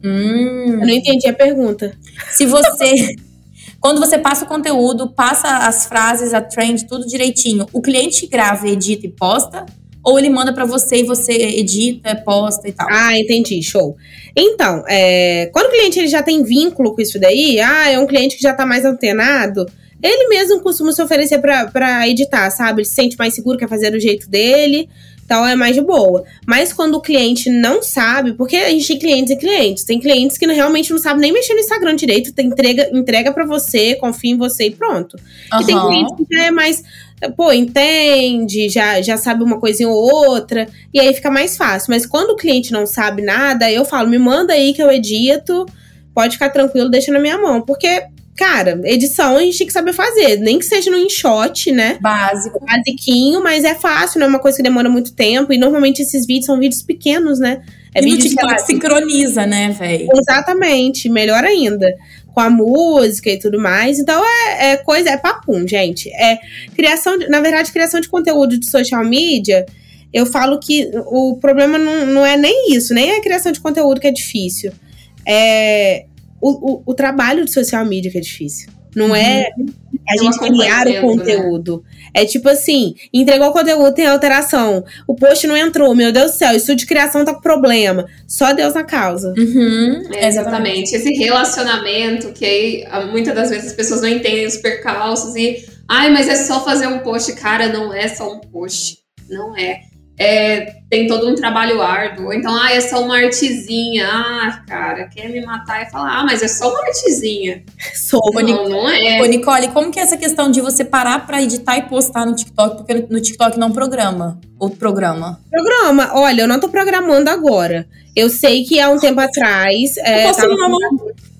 Hum, Eu não entendi a pergunta. se você. Quando você passa o conteúdo, passa as frases, a trend, tudo direitinho, o cliente grava, edita e posta? Ou ele manda para você e você edita, posta e tal? Ah, entendi, show. Então, é, quando o cliente ele já tem vínculo com isso daí, ah, é um cliente que já tá mais antenado, ele mesmo costuma se oferecer pra editar, sabe? Ele se sente mais seguro, quer fazer do jeito dele, então é mais de boa. Mas quando o cliente não sabe, porque a gente tem clientes e clientes, tem clientes que realmente não sabem nem mexer no Instagram direito, tem entrega, entrega para você, confia em você e pronto. E tem clientes que já é mais, pô, entende, já, já sabe uma coisinha ou outra, e aí fica mais fácil. Mas quando o cliente não sabe nada, eu falo, me manda aí que eu edito, pode ficar tranquilo, deixa na minha mão. Porque, cara, edição a gente tem que saber fazer, nem que seja no InShot, né? Básico. Basiquinho, mas é fácil, não é uma coisa que demora muito tempo. E normalmente esses vídeos são vídeos pequenos, né? É e vídeo, TikTok sincroniza, né, velho? Exatamente, melhor ainda. Com a música e tudo mais. Então é, é coisa, é papum, gente. É criação, de, na verdade, criação de conteúdo de social media. Eu falo que o problema não, não é nem isso, nem a criação de conteúdo que é difícil. É o, o, o trabalho de social media que é difícil. Não é a É gente criar o acompanhamento, conteúdo. É tipo assim, entregou o conteúdo, tem alteração. O post não entrou, meu Deus do céu, o estúdio de criação tá com problema. Só Deus na causa. Uhum, É, exatamente. Esse relacionamento que aí muitas das vezes as pessoas não entendem os percalços e. Ai, mas é só fazer um post. Cara, não é só um post. Não é. É, tem todo um trabalho árduo. Então, ah, é só uma artezinha. Ah, cara, quer me matar e falar, ah, mas é só uma artezinha. Sou. Não, não é. Ô, Nicole, como que é essa questão de você parar pra editar e postar no TikTok? Porque no TikTok não programa. Ou programa. Programa, olha, eu não tô programando agora. Eu sei que há um tempo atrás. É, Eu posso tava- na mão?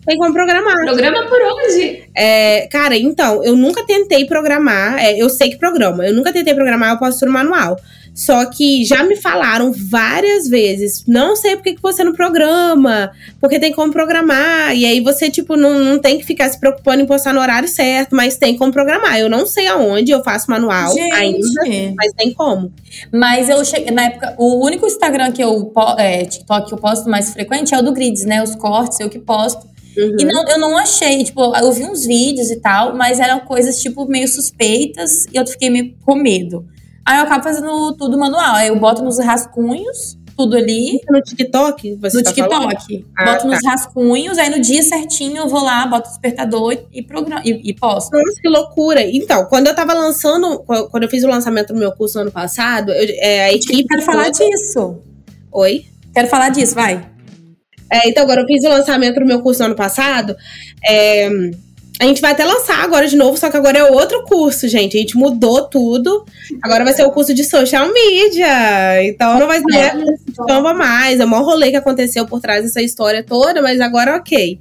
Tem como programar. Programa por onde? É, cara, então, eu nunca tentei programar. É, eu sei que programa. Eu nunca tentei programar, eu posso no manual. Só que já me falaram várias vezes, não sei por que, você não programa, porque tem como programar. E aí você, tipo, não, não tem que ficar se preocupando em postar no horário certo, mas tem como programar. Eu não sei aonde, eu faço manual Gente. ainda, mas tem como. Mas eu cheguei, na época, o único Instagram que eu, é, TikTok que eu posto mais frequente é o do Grids, né? Os cortes, eu que posto. Uhum. E não, eu não achei, tipo, eu vi uns vídeos e tal, mas eram coisas, tipo, meio suspeitas e eu fiquei meio com medo. Aí eu acabo fazendo tudo manual. Aí eu boto nos rascunhos, tudo ali, No TikTok, você no tá? TikTok. Ah, boto tá. nos rascunhos, aí no dia certinho eu vou lá, boto o despertador e, e, programa, e, e posto. Nossa, que loucura. Então, quando eu tava lançando, quando eu fiz o lançamento do meu curso no ano passado, eu- é, a equipe. Quero falar toda- disso. Oi? Quero falar disso, vai. É, então, agora eu fiz o lançamento do meu curso no ano passado. é, a gente vai até lançar agora de novo, só que agora é outro curso, gente. A gente mudou tudo. Agora vai ser o curso de social media. Então não vai ser Canva mais. É o maior rolê que aconteceu por trás dessa história toda, mas agora ok.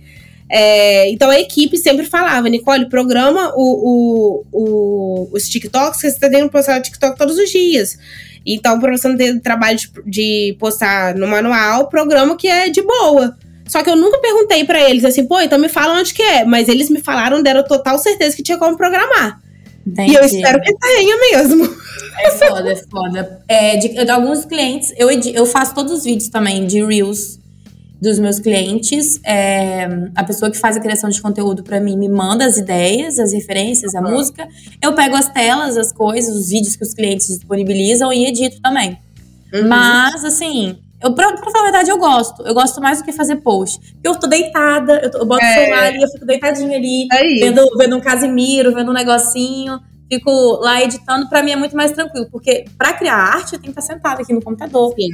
É, então a equipe sempre falava, Nicole, programa o, o, o- os TikToks, que você tá tendo que postar TikTok todos os dias. Então, pra você não ter trabalho de, de postar no manual, programa que é de boa. Só que eu nunca perguntei pra eles assim, pô, então me fala onde que é. Mas eles me falaram, deram total certeza que tinha como programar. E eu espero que tenha mesmo. É foda, é foda. É, de, de alguns clientes, eu, eu faço todos os vídeos também de Reels dos meus clientes. É, a pessoa que faz a criação de conteúdo pra mim me manda as ideias, as referências, a música. Eu pego as telas, as coisas, os vídeos que os clientes disponibilizam e edito também. Uhum. Mas, assim, eu, pra, pra falar a verdade, eu gosto. Eu gosto mais do que fazer post. Porque eu tô deitada, eu, tô- eu boto É. o celular ali, eu fico deitadinha ali Aí. vendo, vendo um Casimiro, vendo um negocinho, fico lá editando, pra mim é muito mais tranquilo, porque pra criar arte eu tenho que estar sentada aqui no computador. Sim.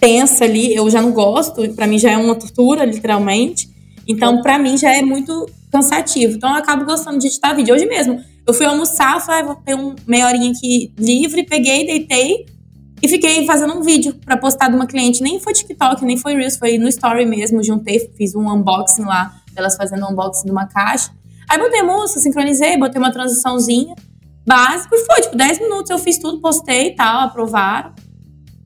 Pensa ali, eu já não gosto, pra mim já é uma tortura, literalmente. Então, pra mim já é muito cansativo. Então, eu acabo gostando de editar vídeo. Hoje mesmo, eu fui almoçar, falei, ah, vou ter um meia horinha aqui livre, peguei, deitei e fiquei fazendo um vídeo pra postar de uma cliente. Nem foi TikTok, nem foi Reels, foi no Story mesmo. Juntei, fiz um unboxing lá, elas fazendo um unboxing de uma caixa. Aí botei música, sincronizei, botei uma transiçãozinha básico e foi, tipo, 10 minutos eu fiz tudo, postei e tal, aprovaram.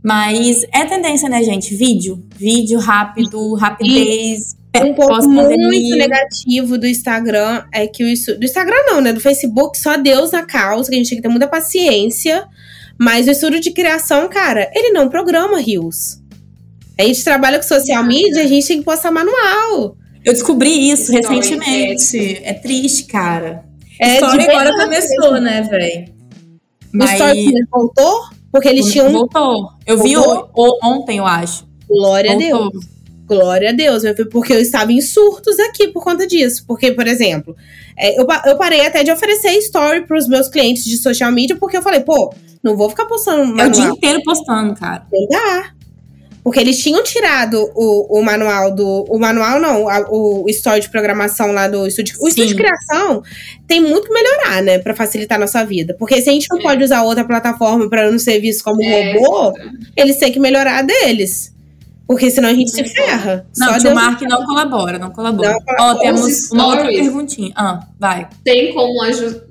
Mas é tendência, né, gente? Vídeo. Vídeo rápido, rapidez. Um ponto muito negativo do Instagram é que o do Instagram não, né? Do Facebook, só Deus na causa, que a gente tem que ter muita paciência. Mas o estudo de criação, cara, ele não programa rios. A gente trabalha com social media, a gente tem que postar manual. Eu descobri isso Story, recentemente. É triste, cara. É, Story de agora começou, né, velho? O Story voltou, porque eles tinham. Voltou. Eu vi Voltou? o- ontem, eu acho. Glória a Deus. Voltou. Glória a Deus, porque eu estava em surtos aqui por conta disso. Porque, por exemplo, é, eu, eu parei até de oferecer story pros meus clientes de social media, porque eu falei, pô, não vou ficar postando É o manual. dia inteiro postando, cara. Não dá. Porque eles tinham tirado o, o manual do. O manual não, a- o story de programação lá do estúdio. O estúdio de criação tem muito que melhorar, né? Pra facilitar a nossa vida. Porque se a gente não É. pode usar outra plataforma pra não ser visto como É, robô, eles têm que melhorar a deles. Porque senão a gente se ferra. Não, Só o Mark não colabora, não colabora. Não Ó, temos Os uma outra perguntinha. Ah, vai. Tem como,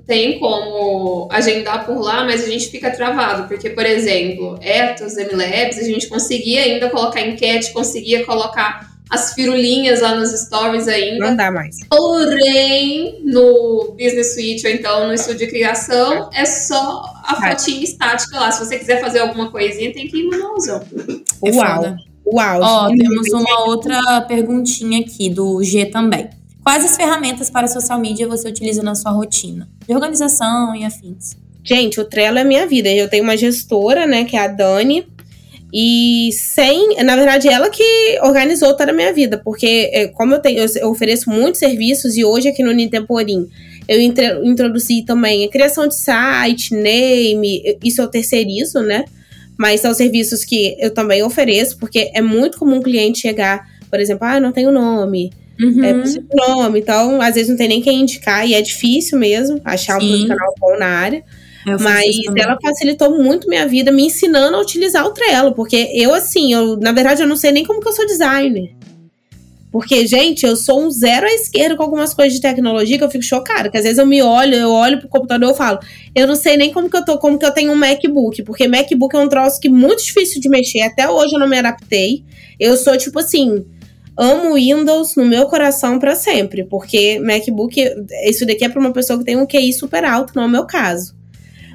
tem como agendar por lá, mas a gente fica travado. Porque, por exemplo, Ethos, MLabs, a gente conseguia ainda colocar enquete, conseguia colocar as firulinhas lá nos stories ainda. não dá mais. Porém, no Business Suite ou então no estúdio de criação, é só a fotinha estática lá. Se você quiser fazer alguma coisinha, tem que ir manualzão. É Uau. foda. Uau. Ó, temos uma outra perguntinha aqui do G também. Quais as ferramentas para social media você utiliza na sua rotina? De organização e afins. Gente, o Trello é minha vida. Eu tenho uma gestora, né, que é a Dani. E sem, na verdade, ela que organizou toda a minha vida, porque é, como eu tenho, eu, ofereço muitos serviços e hoje aqui no Nintemporim eu introduzi também a criação de site, name, isso eu terceirizo, né? Mas são serviços que eu também ofereço, porque é muito comum o cliente chegar, por exemplo, ah, não tenho nome, Uhum. é preciso de nome, então às vezes não tem nem quem indicar e é difícil mesmo achar um Sim. profissional bom na área. Eu faço Mas ela facilitou muito minha vida me ensinando a utilizar o Trello. Porque eu, assim, eu, na verdade, eu não sei nem como que eu sou designer. Porque, gente, eu sou um zero à esquerda com algumas coisas de tecnologia que eu fico chocada. Que às vezes eu me olho, eu olho pro computador e falo, eu não sei nem como que eu tô, como que eu tenho um MacBook. Porque MacBook é um troço que é muito difícil de mexer. Até hoje eu não me adaptei. Eu sou, tipo assim, amo Windows no meu coração para sempre. Porque MacBook, isso daqui é pra uma pessoa que tem um QI super alto, não é o meu caso.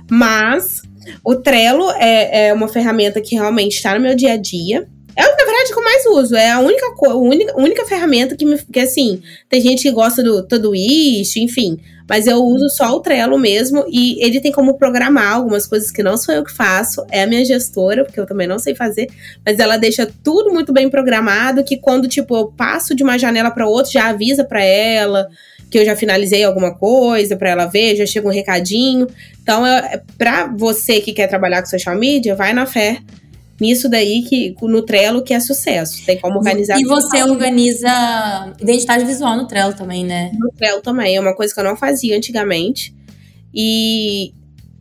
Mas o Trello é, é uma ferramenta que realmente está no meu dia a dia. É, na verdade, que eu mais uso. É a única, a única, única ferramenta que me. Que assim, tem gente que gosta do Todoist, enfim. Mas eu uso só o Trello mesmo. E ele tem como programar algumas coisas que não sou eu que faço. É a minha gestora, porque eu também não sei fazer. Mas ela deixa tudo muito bem programado. Que quando, tipo, eu passo de uma janela para outra, já avisa para ela que eu já finalizei alguma coisa para ela ver, já chega um recadinho. Então, para você que quer trabalhar com social media, vai na fé nisso daí que no Trello que é sucesso. Tem como organizar. E você organiza identidade visual no Trello também, né? No Trello também, é uma coisa que eu não fazia antigamente. E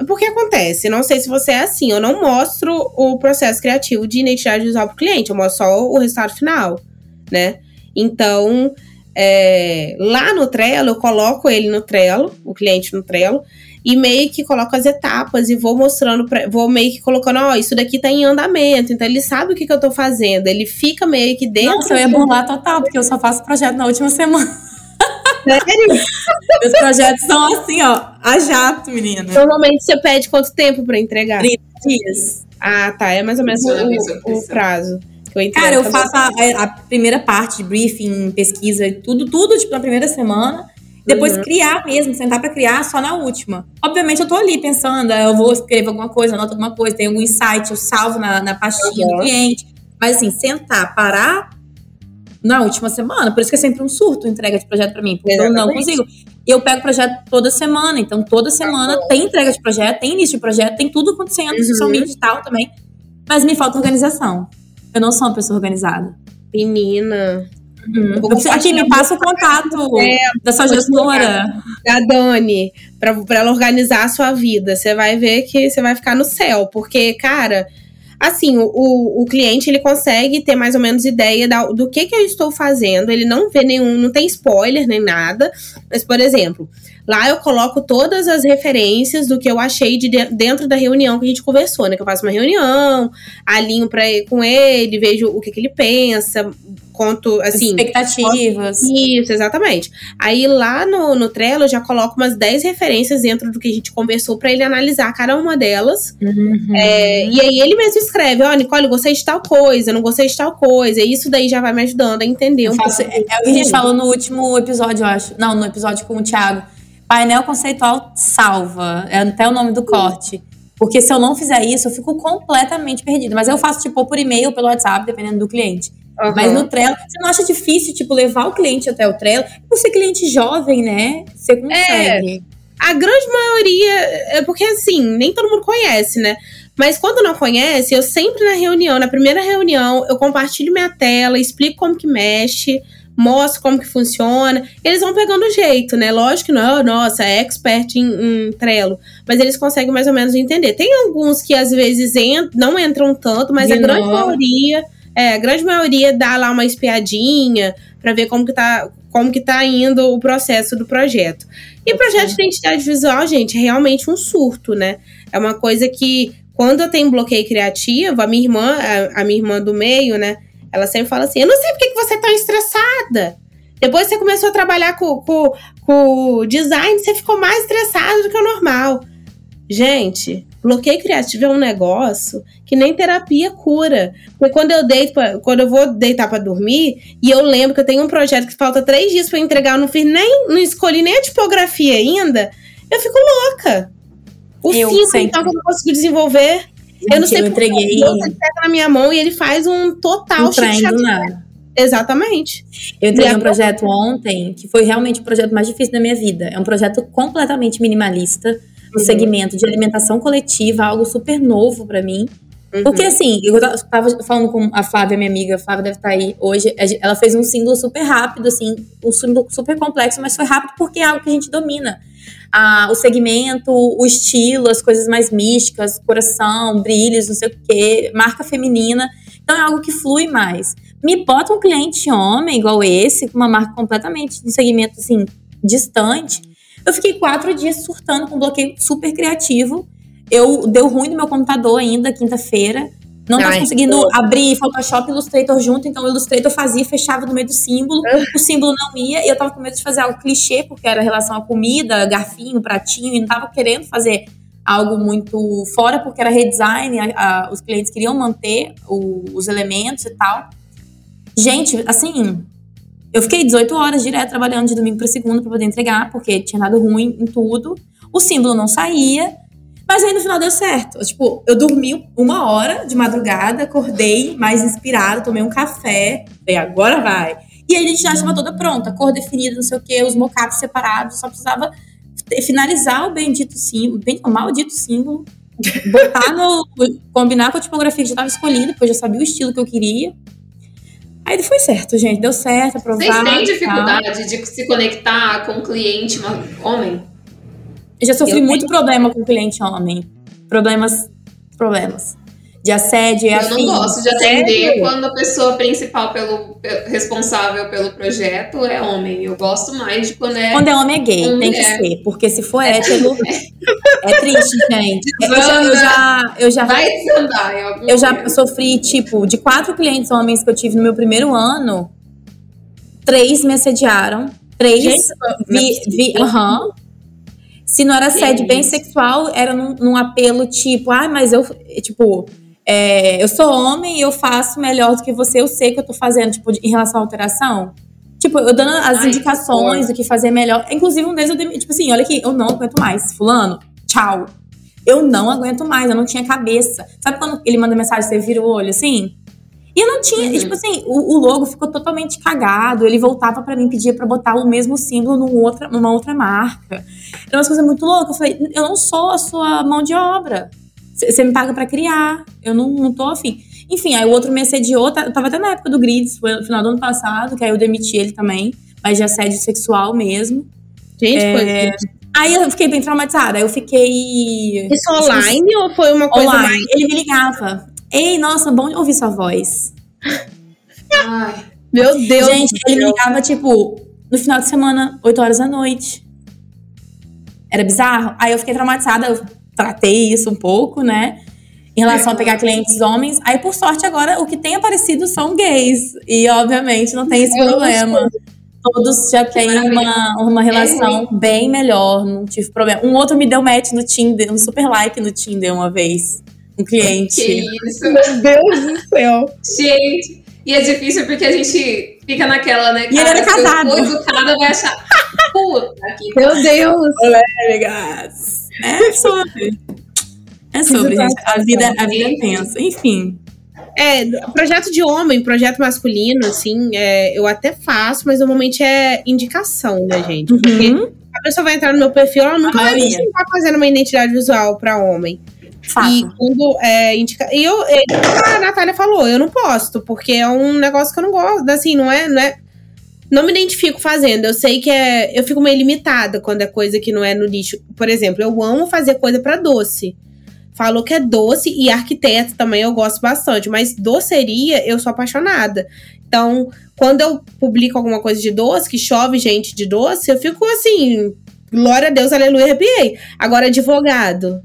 porque acontece, não sei se você é assim, eu não mostro o processo criativo de identidade visual pro cliente, eu mostro só o resultado final, né? Então, é, lá no Trello, eu coloco ele no Trello, o cliente no Trello, e meio que coloco as etapas e vou mostrando, pra, vou meio que colocando, ó, oh, isso daqui tá em andamento, então ele sabe o que, que eu tô fazendo, ele fica meio que dentro. Nossa, eu ia burlar total, porque eu só faço projeto na última semana. Sério? Meus projetos são assim, ó, a jato, menina. Normalmente você pede quanto tempo pra entregar? 30 dias. Ah, tá, é mais ou menos o, o prazo. Eu Cara, eu faço a, a, primeira parte de briefing, pesquisa, tudo, tudo, tipo, na primeira semana. Depois uhum. criar mesmo, sentar para criar só na última. Obviamente eu tô ali pensando, ah, eu vou escrever alguma coisa, anoto alguma coisa, tem algum insight, eu salvo na, na pastinha uhum. do cliente. Mas assim, sentar, parar na última semana, por isso que é sempre um surto entrega de projeto para mim, porque Exatamente. eu não consigo. Eu pego projeto toda semana, então toda semana uhum. tem entrega de projeto, tem início de projeto, tem tudo acontecendo, uhum. social media e tal também. Mas me falta organização. Eu não sou uma pessoa organizada. Menina. Uhum. Aqui, me passa o contato é, da sua gestora. Da Dani, pra ela organizar a sua vida. Você vai ver que você vai ficar no céu. Porque, cara, assim, o, o cliente ele consegue ter mais ou menos ideia da, do que, que eu estou fazendo. Ele não vê nenhum, não tem spoiler nem nada. Mas, por exemplo, Lá eu coloco todas as referências do que eu achei de dentro da reunião que a gente conversou, né? Que eu faço uma reunião, alinho pra, com ele, vejo o que, que ele pensa, conto, assim... Expectativas. Isso, exatamente. Aí lá no, no Trello eu já coloco umas 10 referências dentro do que a gente conversou para ele analisar cada uma delas. Uhum. É, e aí ele mesmo escreve, ó, oh, Nicole, gostei de tal coisa, não gostei de tal coisa. E isso daí já vai me ajudando a entender um faço, pouco. É, é o que a gente falou no último episódio, eu acho. Não, no episódio com o Thiago Painel conceitual salva, é até o nome do corte. Porque se eu não fizer isso, eu fico completamente perdida. Mas eu faço, tipo, por e-mail, pelo WhatsApp, dependendo do cliente. Uhum. Mas no Trello, você não acha difícil, tipo, levar o cliente até o Trello? Por ser cliente jovem, né? Você consegue. É, a grande maioria, é porque assim, nem todo mundo conhece, né? Mas quando não conhece, eu sempre na reunião, na primeira reunião, eu compartilho minha tela, explico como que mexe mostro como que funciona. Eles vão pegando o jeito, né? Lógico que não, nossa, é expert em, em Trello, mas eles conseguem mais ou menos entender. Tem alguns que às vezes ent não entram tanto, mas a grande maioria, é, a grande maioria dá lá uma espiadinha para ver como que tá como que tá indo o processo do projeto. E projeto de identidade visual, gente, é realmente um surto, né? É uma coisa que quando eu tenho bloqueio criativo, a minha irmã, a, a minha irmã do meio, né? Ela sempre fala assim: Eu não sei por que você é tão estressada. Depois você começou a trabalhar com, com, com design, você ficou mais estressado do que o normal. Gente, bloqueio criativo é um negócio que nem terapia cura. Porque quando eu deito, pra, quando eu vou deitar para dormir, e eu lembro que eu tenho um projeto que falta três dias para entregar, eu não fiz nem, não escolhi nem a tipografia ainda, eu fico louca. O eu símbolo, então, que eu não consigo desenvolver. Eu não sei eu entreguei. Ele na minha mão e ele faz um total um do nada. Exatamente. Eu entreguei um projeto ontem que foi realmente o projeto mais difícil da minha vida. É um projeto completamente minimalista, no uhum. segmento de alimentação coletiva, algo super novo para mim. Uhum. Porque assim, eu tava falando com a Flávia, minha amiga, a Flávia deve estar tá aí hoje. Ela fez um símbolo super rápido, assim, um símbolo super complexo, mas foi rápido porque é algo que a gente domina a, o segmento, o estilo, as coisas mais místicas, coração, brilhos, não sei o quê, marca feminina. Então é algo que flui mais. me bota um cliente homem igual esse, com uma marca completamente de segmento assim, distante. Eu fiquei quatro dias surtando com um bloqueio super criativo. Eu deu ruim no meu computador ainda, quinta-feira. Não tava conseguindo pô. abrir Photoshop e Illustrator junto, então o Illustrator fazia, fechava no meio do símbolo, o símbolo não ia, e eu tava com medo de fazer algo clichê, porque era relação à comida, garfinho, pratinho, e não tava querendo fazer algo muito fora, porque era redesign, a, a, os clientes queriam manter o, os elementos e tal. Gente, assim, eu fiquei 18 horas direto trabalhando de domingo para segunda para poder entregar, porque tinha dado ruim em tudo. O símbolo não saía. Mas aí no final deu certo. Tipo, eu dormi uma hora de madrugada, acordei mais inspirada, tomei um café, falei, agora vai. E aí a gente já estava toda pronta, cor definida, não sei o quê, os mockups separados, só precisava finalizar o bendito símbolo, o maldito símbolo, botar no. combinar com a tipografia que já estava escolhida, porque eu já sabia o estilo que eu queria. Aí foi certo, gente. Deu certo, aprovado. Vocês têm dificuldade de se conectar com o cliente homem? Eu já sofri eu muito tenho... problema com cliente homem. Problemas. Problemas de assédio e Eu não gosto de atender quando a pessoa principal pelo responsável pelo projeto é homem. Eu gosto mais de quando é Quando é homem é gay, tem mulher. que ser, porque se for hétero é triste, gente. Eu já, eu já, eu já vai desandar em algum Eu já sofri tipo de quatro clientes homens que eu tive no meu primeiro ano, três me assediaram, três gente, vi, vi, uhum, se não era assédio bem sexual, era num, num, apelo tipo, ah, mas eu, tipo, é, eu sou homem e eu faço melhor do que você, eu sei que eu tô fazendo, tipo, em relação à alteração. Tipo, eu dando as Ai, indicações do que fazer melhor. Inclusive, um deles eu dei, tipo assim, olha aqui, eu não aguento mais. Fulano, tchau. Eu não aguento mais, eu não tinha cabeça. Sabe quando ele manda mensagem e você vira o olho assim? E eu não tinha, uhum. tipo assim, o, o, logo ficou totalmente cagado. Ele voltava para mim, pedia para botar o mesmo símbolo num outra, numa outra marca. Era uma coisa muito louca. Eu falei, eu não sou a sua mão de obra. Você me paga para criar. Eu não, não tô afim. Enfim, aí o outro me assediou. Tá, eu tava até na época do Grids, foi no final do ano passado, que aí eu demiti ele também. Mas de assédio sexual mesmo. Gente, é, foi. Aí eu fiquei bem traumatizada. Aí eu fiquei. Isso online ou foi uma coisa online. mais. Ele me ligava. Ei, nossa, bom ouvir sua voz. Ai. Meu Deus. Gente, ele me ligava, tipo, no final de semana, 8 horas da noite. Era bizarro. Aí eu fiquei traumatizada. Eu tratei isso um pouco, né? Em relação a pegar clientes homens. Aí, por sorte, agora o que tem aparecido são gays. E, obviamente, não tem esse problema. Todos já têm uma, uma relação é bem melhor, não tive problema. Um outro me deu match no Tinder, um super like no Tinder uma vez. Um cliente. Que isso? Meu Deus do céu. Gente, e é difícil porque a gente fica naquela, né? E ele era casado. Depois o cara vai achar. Puta que Meu Deus! Olé, amigas. É sobre. É sobre, gente. A vida, a vida é tensa. Enfim. É, projeto de homem, projeto masculino, assim, é, eu até faço, mas normalmente é indicação, né, gente? Porque uhum. a pessoa vai entrar no meu perfil, ela nunca vai estar fazendo uma identidade visual para homem. Fato. E quando é, indica. E eu, a Natália falou, eu não posto, porque é um negócio que eu não gosto. Assim, não é, não é não me identifico fazendo. Eu sei que é. Eu fico meio limitada quando é coisa que não é no nicho. Por exemplo, eu amo fazer coisa para doce. Falou que é doce e arquiteto também eu gosto bastante, mas doceria eu sou apaixonada. Então, quando eu publico alguma coisa de doce, que chove gente de doce, eu fico assim, glória a Deus, aleluia, arrepiei. Agora, advogado,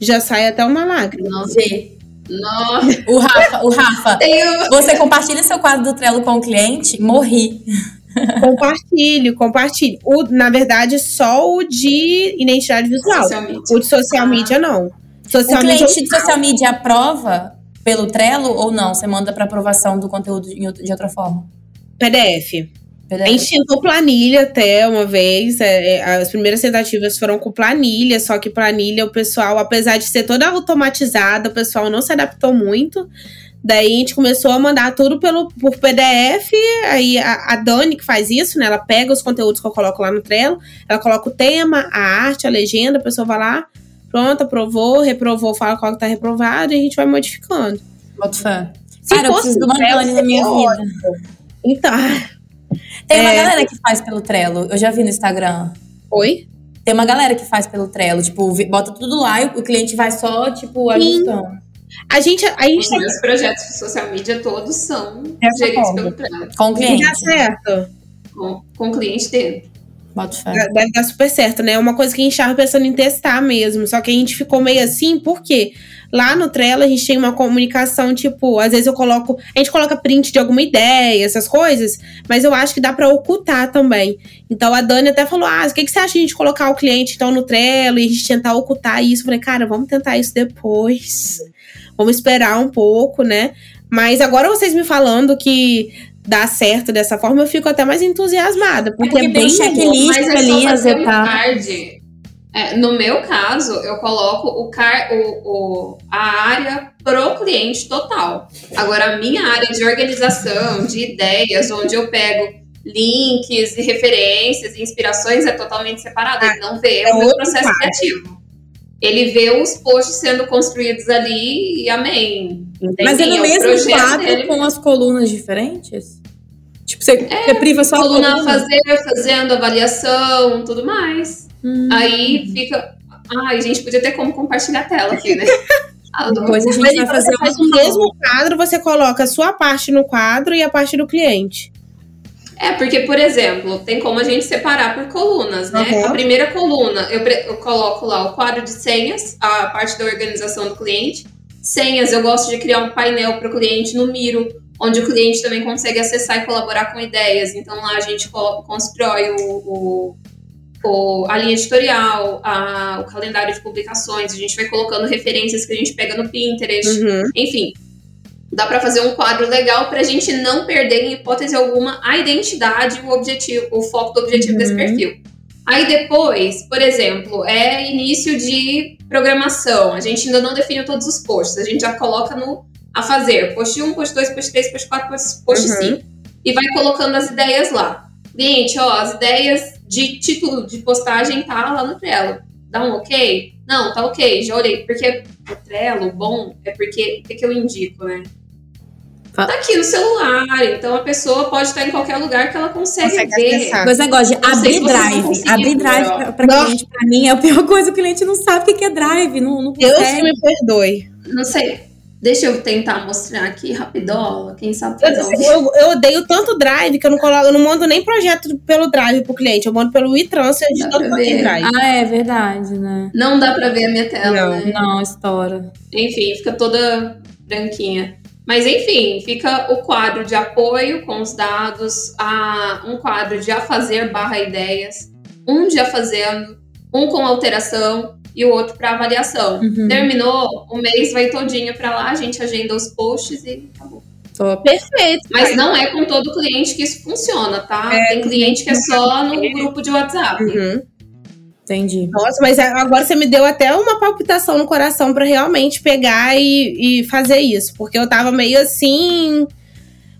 já sai até uma lágrima. Não sei. Nossa. O Rafa, o Rafa você compartilha seu quadro do Trello com o cliente? Morri. Compartilho, compartilho. O, na verdade, só o de identidade visual. O de social media, não. Social o cliente de social media aprova pelo Trello ou não? Você manda para aprovação do conteúdo de outra forma? PDF. A gente tentou planilha até uma vez. É, é, as primeiras tentativas foram com planilha, só que planilha, o pessoal, apesar de ser toda automatizada, o pessoal não se adaptou muito. Daí a gente começou a mandar tudo pelo, por PDF. Aí a, a, Dani que faz isso, né? Ela pega os conteúdos que eu coloco lá no Trello, ela coloca o tema, a arte, a legenda, a pessoa vai lá, pronto, aprovou, reprovou, fala qual que tá reprovado e a gente vai modificando. Boto fé. Cara, eu preciso uma Dani na minha vida. Então. Tem uma é... galera que faz pelo Trello, eu já vi no Instagram. Oi? Tem uma galera que faz pelo Trello, tipo, bota tudo lá e o cliente vai só, tipo, ajustando. A gente. A gente Os tá meus projetos de social media todos são Dessa geridos forma. pelo Trello, Com o cliente. dá certo. com, com o cliente dentro. Deve dar super certo, né? É uma coisa que a gente tava pensando em testar mesmo. Só que a gente ficou meio assim, por quê? Lá no Trello a gente tem uma comunicação, tipo, às vezes eu coloco. A gente coloca print de alguma ideia, essas coisas, mas eu acho que dá pra ocultar também. Então a Dani até falou: ah, o que, que você acha de a gente colocar o cliente então no Trello e a gente tentar ocultar isso? Eu falei, cara, vamos tentar isso depois. Vamos esperar um pouco, né? Mas agora vocês me falando que dá certo dessa forma, eu fico até mais entusiasmada. Porque, porque é bem checklist é ali, as fazer etapas. É, no meu caso, eu coloco o, car o, o- a área pro cliente total. Agora, a minha área de organização, de ideias, onde eu pego links e referências e inspirações é totalmente separado. Ele não vê é o meu processo quadro. criativo. Ele vê os posts sendo construídos ali e amém. Mas é no o mesmo quadro dele. com as colunas diferentes? Tipo, você, você priva só a coluna a coluna? fazer, fazendo avaliação, tudo mais. Hum. Aí fica. Ai, gente, podia ter como compartilhar a tela aqui, né? Ah, Depois a gente Mas vai então fazer faz o mesmo quadro, você coloca a sua parte no quadro e a parte do cliente. É, porque, por exemplo, tem como a gente separar por colunas, né? Uhum. A primeira coluna, eu, eu coloco lá o quadro de senhas, a parte da organização do cliente. Senhas, eu gosto de criar um painel para o cliente no Miro, onde o cliente também consegue acessar e colaborar com ideias. Então lá a gente constrói o, o- o- a linha editorial, a- o calendário de publicações, a gente vai colocando referências que a gente pega no Pinterest. Uhum. Enfim, dá pra fazer um quadro legal pra gente não perder, em hipótese alguma, a identidade, o objetivo, o foco do objetivo Uhum. desse perfil. Aí depois, por exemplo, é início de programação. A gente ainda não definiu todos os posts. A gente já coloca no a fazer. Post 1, post 2, post 3, post 4, post, post Uhum. 5. E vai colocando as ideias lá. Cliente, ó, as ideias de título de postagem tá lá no Trello. Dá um ok? Não, tá ok, já olhei. Porque o Trello, bom, é porque o que, que eu indico, né? Tá aqui no celular, então a pessoa pode estar em qualquer lugar que ela consegue, Consegue ver. acessar. Esse negócio de Não sei abrir drive. Abrir drive pra, pra Não. cliente, pra mim, é a pior coisa. O cliente não sabe o que é drive. Não, não Deus que consegue. me perdoe. Não sei. Deixa eu tentar mostrar aqui rapidola, quem sabe Eu, fazer eu, eu odeio tanto Drive que eu não coloco, eu não mando nem projeto pelo Drive pro cliente, eu mando pelo e-transfer de ver. Drive. Ah, é verdade, né? Não dá pra ver a minha tela, Não. né? Não, estoura. Enfim, fica toda branquinha. Mas enfim, fica o quadro de apoio com os dados, a, um quadro de a fazer barra ideias, um de a fazendo, um com alteração e o outro para avaliação. Uhum. Terminou, o mês vai todinho para lá, a gente agenda os posts e acabou. Top. Perfeito. Mas não é com todo cliente que isso funciona, tá? Tem cliente que é só no grupo de WhatsApp. Uhum. Entendi. Nossa, mas agora você me deu até uma palpitação no coração pra realmente pegar e, e fazer isso. Porque eu tava meio assim.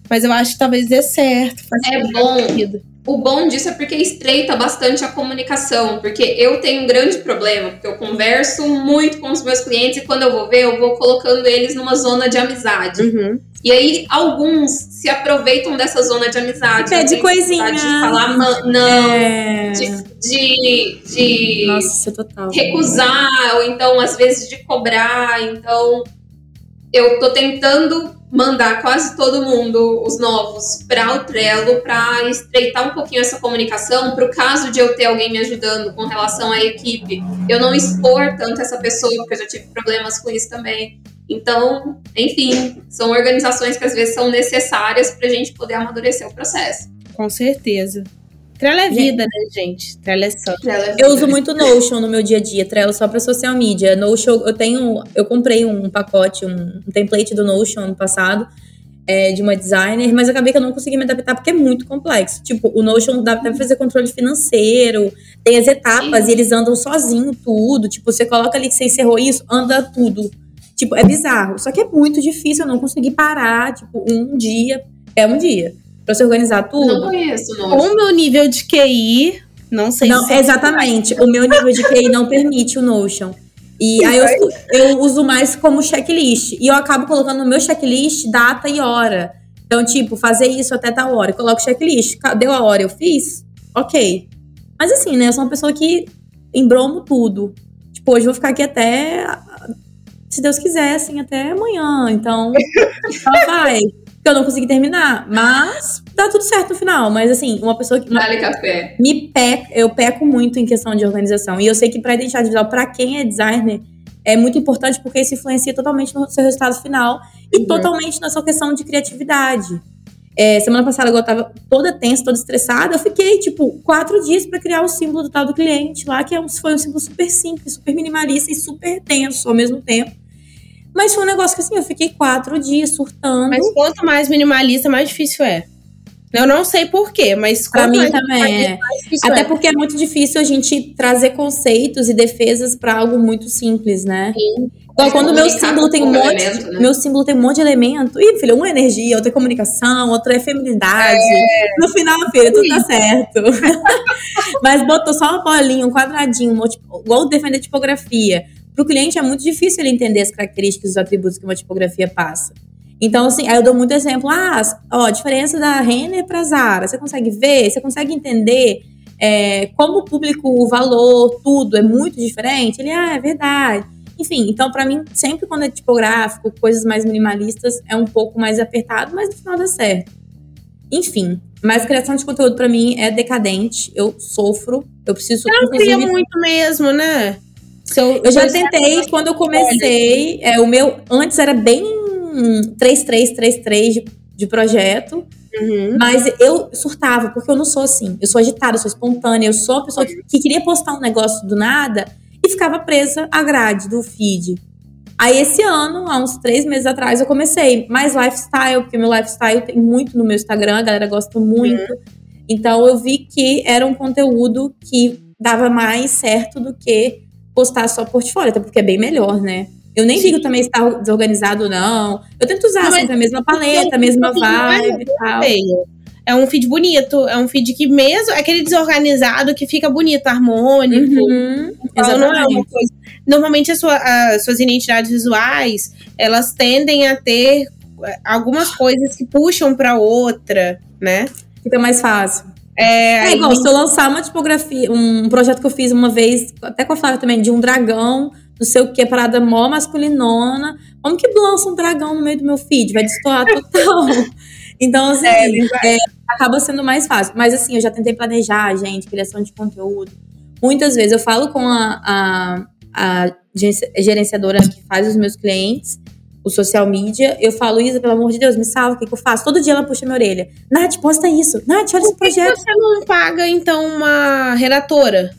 Mas eu acho que talvez dê certo. É sentido. O bom disso é porque estreita bastante a comunicação, porque eu tenho um grande problema, porque eu converso muito com os meus clientes e quando eu vou ver, eu vou colocando eles numa zona de amizade. Uhum. E aí, alguns se aproveitam dessa zona de amizade. Pede coisinha. De falar não, É... de, de, de Nossa, é recusar, ou então, às vezes, de cobrar. Então, eu tô tentando mandar quase todo mundo, os novos, para o Trello, para estreitar um pouquinho essa comunicação, para o caso de eu ter alguém me ajudando com relação à equipe, eu não expor tanto essa pessoa, porque eu já tive problemas com isso também. Então, enfim, são organizações que às vezes são necessárias para a gente poder amadurecer o processo. Com certeza. Trello é vida, né, gente? Trello é santo. Trello é Eu uso muito Notion no meu dia a dia, Trello só para social media. Notion, eu tenho, eu comprei um pacote, um, um template do Notion ano passado, é, de uma designer, mas acabei que eu não consegui me adaptar porque é muito complexo. Tipo, o Notion dá pra fazer controle financeiro, tem as etapas Sim. e eles andam sozinho tudo. Tipo, você coloca ali que você encerrou isso, anda tudo. Tipo, é bizarro. Só que é muito difícil, eu não consegui parar, tipo, um dia, é um dia, pra se organizar tudo. Não conheço, não. Com o meu nível de QI, não sei Não, se. exatamente. O meu nível de QI não permite o Notion. E aí eu, eu uso mais como checklist. E eu acabo colocando no meu checklist data e hora. Então, tipo, fazer isso até tal hora. Eu coloco checklist. Deu a hora, eu fiz? Ok. Mas assim, né? Eu sou uma pessoa que embromo tudo. Tipo, hoje eu vou ficar aqui até se Deus quiser, assim, até amanhã. Então, ela vai. Eu não consegui terminar, mas dá tudo certo no final. Mas assim, uma pessoa que. Vale café. Me peca, eu peco muito em questão de organização. E eu sei que para identidade visual, para quem é designer, é muito importante porque isso influencia totalmente no seu resultado final e uhum. totalmente na sua questão de criatividade. É, semana passada eu tava toda tensa, toda estressada. Eu fiquei, tipo, quatro dias para criar o símbolo do tal do cliente lá, que é um, foi um símbolo super simples, super minimalista e super tenso ao mesmo tempo. Mas foi um negócio que assim, eu fiquei quatro dias surtando. Mas quanto mais minimalista, mais difícil é. Eu não sei porquê, mas para mim também é. Até é. porque é muito difícil a gente trazer conceitos e defesas para algo muito simples, né? Sim. Então, quando meu símbolo tem um monte, elemento, né? meu símbolo tem um monte de elemento, e filho, uma é energia, outra é comunicação, outra é feminidade. É. No final, filho, tudo tá certo. Mas botou só uma bolinha, um quadradinho, igual defender tipografia. Para o cliente é muito difícil ele entender as características e os atributos que uma tipografia passa. Então, assim, aí eu dou muito exemplo. Ah, ó, a diferença da Renner para Zara. Você consegue ver? Você consegue entender é, como o público, o valor, tudo é muito diferente? Ele, ah, é verdade. Enfim, então para mim, sempre quando é tipográfico, coisas mais minimalistas, é um pouco mais apertado, mas no final dá certo. Enfim, mas criação de conteúdo para mim é decadente. Eu sofro, eu preciso. Não cria muito mesmo, né? Eu, eu já tentei, quando eu comecei, é, o meu antes era bem 3333 de, de projeto. Uhum. Mas eu surtava, porque eu não sou assim. Eu sou agitada, eu sou espontânea, eu sou a pessoa que, que queria postar um negócio do nada e ficava presa à grade do feed. Aí esse ano, há uns três meses atrás, eu comecei mais lifestyle, porque meu lifestyle tem muito no meu Instagram, a galera gosta muito. Uhum. Então eu vi que era um conteúdo que dava mais certo do que postar só portfólio, até porque é bem melhor, né? Eu nem Sim. digo também estar desorganizado, não. Eu tento usar não, sempre a mesma paleta, a mesma vibe e tal. É um feed bonito, é um feed que mesmo, aquele desorganizado que fica bonito, harmônico. Uhum, então, não é uma coisa. Normalmente sua, as suas identidades visuais, elas tendem a ter algumas coisas que puxam para outra, né? Fica mais fácil. É, é igual, se eu lançar uma tipografia, um projeto que eu fiz uma vez, até com a Flávia também, de um dragão, não sei o que, parada mó masculinona. Como que lança um dragão no meio do meu feed? Vai destoar total. então, assim, é, é, acaba sendo mais fácil. Mas, assim, eu já tentei planejar, gente, criação de conteúdo. Muitas vezes eu falo com a, a, a gerenciadora que faz os meus clientes o social media, eu falo, Isa, pelo amor de Deus, me salva, o que, que eu faço? Todo dia ela puxa minha orelha. Nath, posta isso. Nath, olha esse projeto. Por que você não paga, então, uma redatora?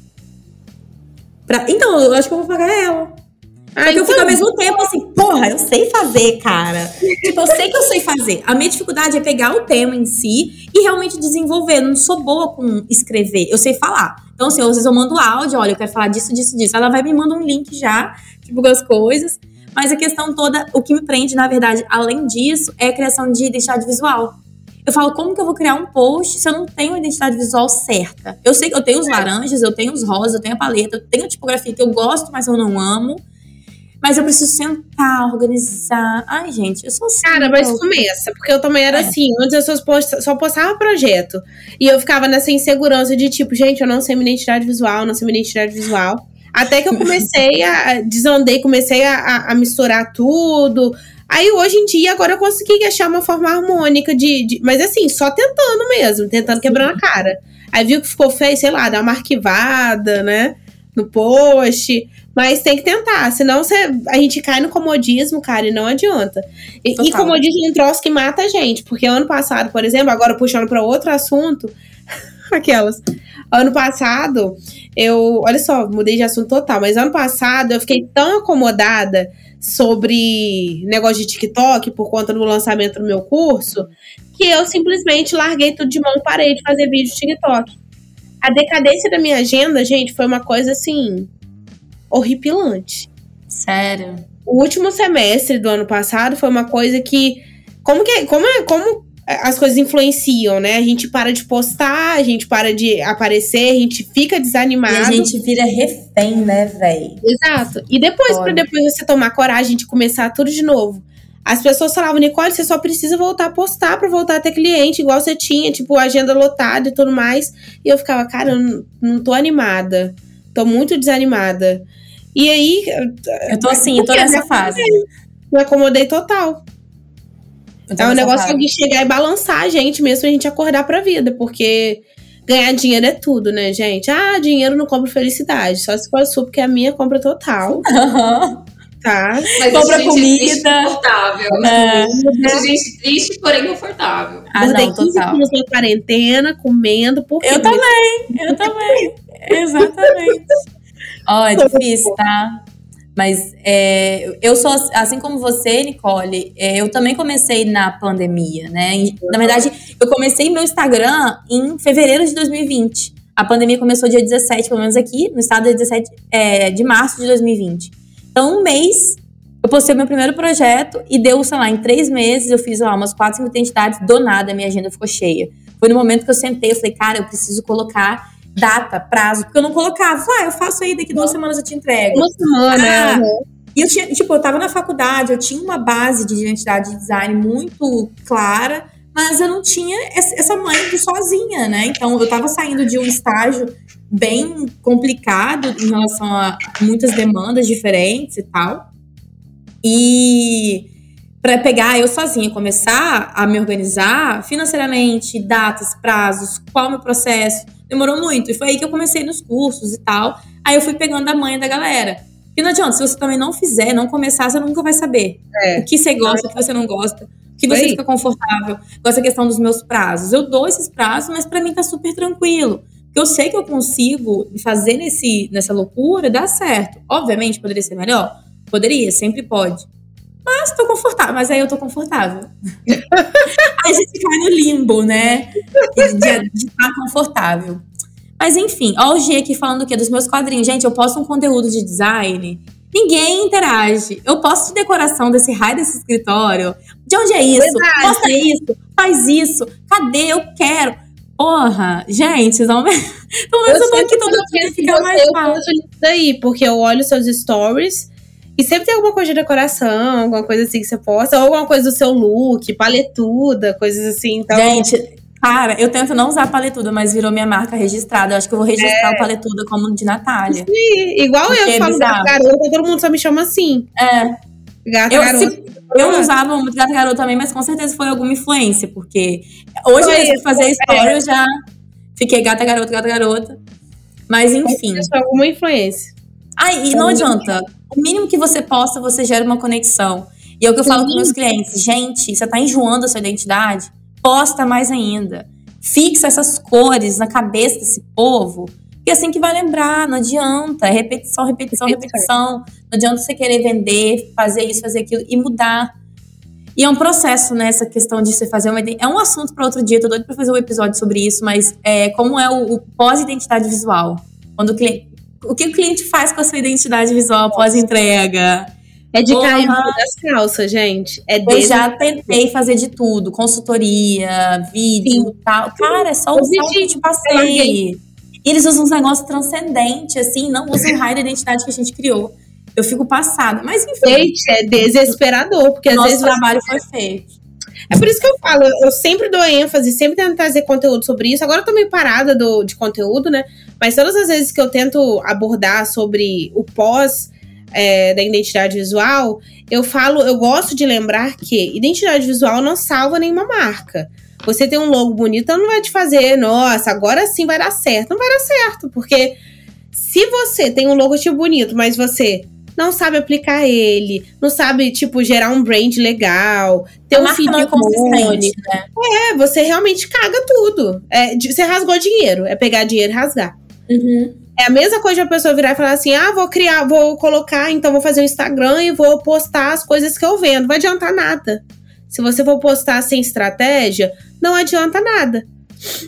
Pra... Então, eu acho que eu vou pagar ela. Ah, Porque então... eu fico ao mesmo tempo assim, porra, eu sei fazer, cara. tipo, eu sei que eu sei fazer. A minha dificuldade é pegar o tema em si e realmente desenvolver. Eu não sou boa com escrever, eu sei falar. Então, assim, às vezes eu mando áudio, olha, eu quero falar disso, disso, disso. Ela vai me mandar um link já, tipo, as coisas. Mas a questão toda, o que me prende, na verdade, além disso, é a criação de identidade visual. Eu falo, como que eu vou criar um post se eu não tenho a identidade visual certa? Eu sei que eu tenho os laranjas, eu tenho os rosas, eu tenho a paleta, eu tenho a tipografia que eu gosto, mas eu não amo. Mas eu preciso sentar, organizar. Ai, gente, eu sou assim. Cara, mas começa, porque eu também era é. assim. Antes eu só, post, só postava projeto. E eu ficava nessa insegurança de tipo, gente, eu não sei minha identidade visual, não sei minha identidade visual. Até que eu comecei a. Desandei, comecei a, a, misturar tudo. Aí hoje em dia, agora eu consegui achar uma forma harmônica de. de mas assim, só tentando mesmo, tentando Sim. quebrando a cara. Aí viu que ficou feio, sei lá, dá uma arquivada, né? No post. Mas tem que tentar, senão você, a gente cai no comodismo, cara, e não adianta. E, e comodismo é um troço que mata a gente. Porque ano passado, por exemplo, agora puxando para outro assunto, aquelas. Ano passado, eu. Olha só, mudei de assunto total, mas ano passado eu fiquei tão acomodada sobre negócio de TikTok por conta do lançamento do meu curso que eu simplesmente larguei tudo de mão e parei de fazer vídeo TikTok. A decadência da minha agenda, gente, foi uma coisa assim. horripilante. Sério. O último semestre do ano passado foi uma coisa que. Como que. Como, como as coisas influenciam, né? A gente para de postar, a gente para de aparecer, a gente fica desanimado. E a gente vira refém, né, velho? Exato. E depois, para depois você tomar coragem de começar tudo de novo. As pessoas falavam, Nicole, você só precisa voltar a postar para voltar a ter cliente, igual você tinha, tipo, agenda lotada e tudo mais. E eu ficava, cara, eu não, não tô animada. Tô muito desanimada. E aí. Eu tô assim, eu tô nessa fase. Me acomodei total. É um negócio fase. de chegar e balançar a gente mesmo, a gente acordar pra vida, porque ganhar dinheiro é tudo, né, gente? Ah, dinheiro não compra felicidade. Só se for sua, porque é a minha compra total. Tá. Mas compra comida. Confortável. É. gente triste, porém confortável. Ah, não, 15 total. quilos na quarentena, comendo, por Eu também, eu também. Exatamente. Ó, oh, é difícil, tá? Mas é, eu sou, assim como você, Nicole, é, eu também comecei na pandemia, né? Na verdade, eu comecei meu Instagram em fevereiro de 2020. A pandemia começou dia 17, pelo menos aqui, no estado, dia 17 é, de março de 2020. Então, um mês, eu postei meu primeiro projeto e deu, sei lá, em três meses eu fiz lá umas quatro, cinco identidades, do nada minha agenda ficou cheia. Foi no momento que eu sentei, eu falei, cara, eu preciso colocar data, prazo, porque eu não colocava. Ah, eu faço aí, daqui duas semanas eu te entrego. Uma semana. Ah, e eu tinha, tipo, eu tava na faculdade, eu tinha uma base de identidade de design muito clara, mas eu não tinha essa mãe de sozinha, né? Então eu tava saindo de um estágio bem complicado em relação a muitas demandas diferentes e tal. E para pegar eu sozinha, começar a me organizar financeiramente, datas, prazos, qual o meu processo, demorou muito. E foi aí que eu comecei nos cursos e tal. Aí eu fui pegando a manha da galera. E não adianta, se você também não fizer, não começar, você nunca vai saber é. o que você gosta, o que você não gosta, o que você fica confortável. Com essa questão dos meus prazos. Eu dou esses prazos, mas para mim tá super tranquilo. Porque eu sei que eu consigo fazer nesse, nessa loucura dar certo. Obviamente, poderia ser melhor? Poderia, sempre pode. Mas tô confortável, mas aí eu tô confortável. aí a gente cai no limbo, né? De estar tá confortável. Mas enfim, ó o G aqui falando o quê? Dos meus quadrinhos. Gente, eu posto um conteúdo de design. Ninguém interage. Eu posto de decoração desse raio desse escritório. De onde é isso? Verdade. Mostra isso, faz isso. Cadê? Eu quero. Porra, gente, não... pelo menos eu, eu tô aqui todo dia, fica mais fácil. isso daí, porque eu olho seus stories e sempre tem alguma coisa de decoração, alguma coisa assim que você posta, ou alguma coisa do seu look, paletuda, coisas assim. Então... Gente, Cara, eu tento não usar paletuda, mas virou minha marca registrada. Eu acho que eu vou registrar é. o paletuda como de Natália. Sim, igual Porque eu é falo gata garota, todo mundo só me chama assim. É. Gata eu, garota. Se, eu usava muito gata garota também, mas com certeza foi alguma influência, porque hoje foi mesmo fazer a história eu já fiquei gata garota, gata garota. Mas enfim. Foi alguma influência. Ai, e não adianta. O mínimo que você posta, você gera uma conexão. E é o que eu falo com meus clientes. Gente, você tá enjoando a sua identidade? Posta mais ainda. Fixa essas cores na cabeça desse povo. E é assim que vai lembrar, não adianta. É repetição, repetição, repetição. Não adianta você querer vender, fazer isso, fazer aquilo e mudar. E é um processo, né? Essa questão de você fazer uma. É um assunto para outro dia, tô doido pra fazer um episódio sobre isso, mas é, como é o, o pós-identidade visual. Quando o cliente. O que o cliente faz com a sua identidade visual pós-entrega? É de cair das calças, gente. É eu já tentei fazer de tudo. Consultoria, vídeo e tal. Cara, é só usar o que te passei. E eles usam uns negócios transcendentes, assim, não usam o raio da identidade que a gente criou. Eu fico passada. Mas enfim. Gente, é desesperador, porque às nosso vezes. Nosso trabalho foi feito. É por isso que eu falo, eu sempre dou ênfase, sempre tento trazer conteúdo sobre isso. Agora eu tô meio parada do, de conteúdo, né? Mas todas as vezes que eu tento abordar sobre o pós é, da identidade visual, eu falo, eu gosto de lembrar que identidade visual não salva nenhuma marca. Você tem um logo bonito, não vai te fazer, nossa, agora sim vai dar certo. Não vai dar certo, porque se você tem um logotipo bonito, mas você não sabe aplicar ele, não sabe, tipo, gerar um brand legal, ter a um feed não é consistente, né? É, você realmente caga tudo. É, você rasgou dinheiro, é pegar dinheiro e rasgar. Uhum. É a mesma coisa de a pessoa virar e falar assim: ah, vou criar, vou colocar, então vou fazer um Instagram e vou postar as coisas que eu vendo. Não vai adiantar nada. Se você for postar sem estratégia, não adianta nada.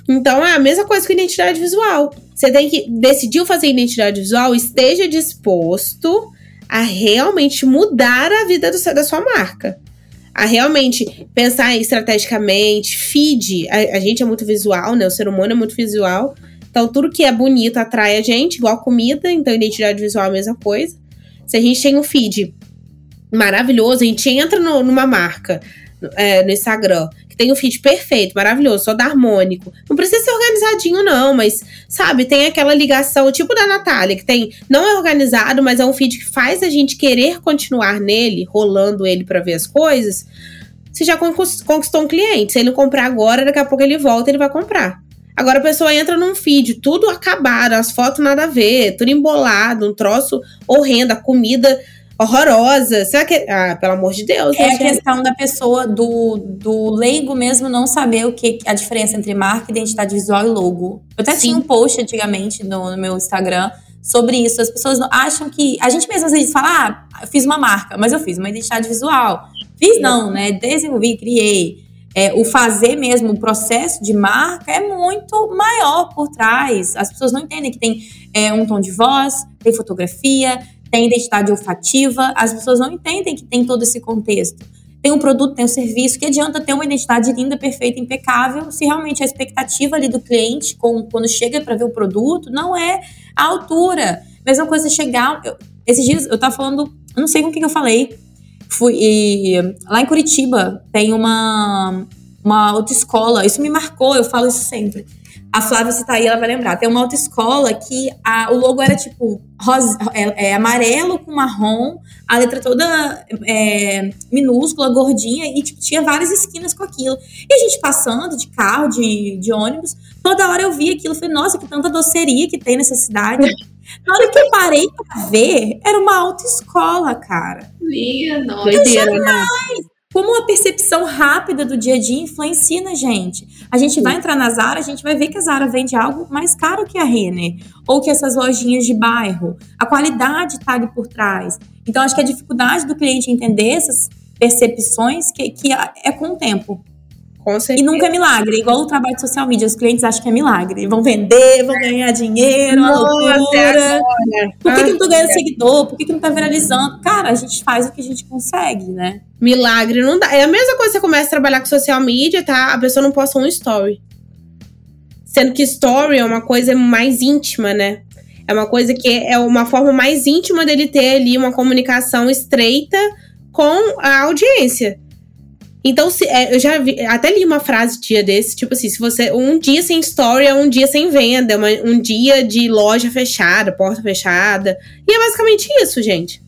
Então é a mesma coisa com identidade visual. Você tem que decidiu fazer identidade visual, esteja disposto a realmente mudar a vida do, da sua marca. A realmente pensar estrategicamente, feed. A, a gente é muito visual, né? O ser humano é muito visual. Então, tudo que é bonito atrai a gente, igual comida. Então, identidade visual é a mesma coisa. Se a gente tem um feed maravilhoso, a gente entra no, numa marca, é, no Instagram, que tem um feed perfeito, maravilhoso, só da harmônico. Não precisa ser organizadinho, não, mas, sabe, tem aquela ligação, tipo da Natália, que tem. Não é organizado, mas é um feed que faz a gente querer continuar nele, rolando ele para ver as coisas. Você já conquistou um cliente. Se ele comprar agora, daqui a pouco ele volta e ele vai comprar. Agora a pessoa entra num feed, tudo acabado, as fotos nada a ver, tudo embolado, um troço horrendo, a comida horrorosa. Será que. Ah, pelo amor de Deus. É a questão da pessoa, do, do leigo mesmo, não saber o que a diferença entre marca, identidade visual e logo. Eu até Sim. tinha um post antigamente no, no, meu Instagram sobre isso. As pessoas acham que. A gente mesmo às vezes fala, ah, eu fiz uma marca, mas eu fiz uma identidade visual. Fiz não, né? Desenvolvi, criei. É, o fazer mesmo, o processo de marca é muito maior por trás. As pessoas não entendem que tem é, um tom de voz, tem fotografia, tem identidade olfativa, as pessoas não entendem que tem todo esse contexto. Tem um produto, tem um serviço, que adianta ter uma identidade linda, perfeita, impecável, se realmente a expectativa ali do cliente, com, quando chega para ver o produto, não é a altura. Mesma coisa chegar. Eu, esses dias eu tava falando, eu não sei com o que eu falei. Fui e, lá em Curitiba tem uma, uma autoescola, isso me marcou, eu falo isso sempre a Flávia, se tá aí, ela vai lembrar. Tem uma autoescola que a, o logo era tipo rosa, é, é, amarelo com marrom, a letra toda é, minúscula, gordinha, e tipo, tinha várias esquinas com aquilo. E a gente passando de carro, de, de ônibus, toda hora eu via aquilo. Falei, nossa, que tanta doceria que tem nessa cidade. Na hora que eu parei pra ver, era uma autoescola, cara. Minha nossa. Doideira, né? Como a percepção rápida do dia a dia influencia na gente. A gente vai entrar na Zara, a gente vai ver que a Zara vende algo mais caro que a Renner. Ou que essas lojinhas de bairro. A qualidade está ali por trás. Então, acho que a dificuldade do cliente entender essas percepções que, que é com o tempo. Com certeza. E nunca é milagre, igual o trabalho de social media. Os clientes acham que é milagre. Vão vender, vão ganhar dinheiro, uma loucura. Por que, que não tô ganhando seguidor? Por que, que não tá viralizando? Cara, a gente faz o que a gente consegue, né? Milagre não dá. É a mesma coisa que você começa a trabalhar com social media, tá? A pessoa não posta um story. Sendo que story é uma coisa mais íntima, né? É uma coisa que é uma forma mais íntima dele ter ali uma comunicação estreita com a audiência. Então, se, é, eu já vi, até li uma frase dia desse, tipo assim, se você. Um dia sem story é um dia sem venda, uma, um dia de loja fechada, porta fechada. E é basicamente isso, gente.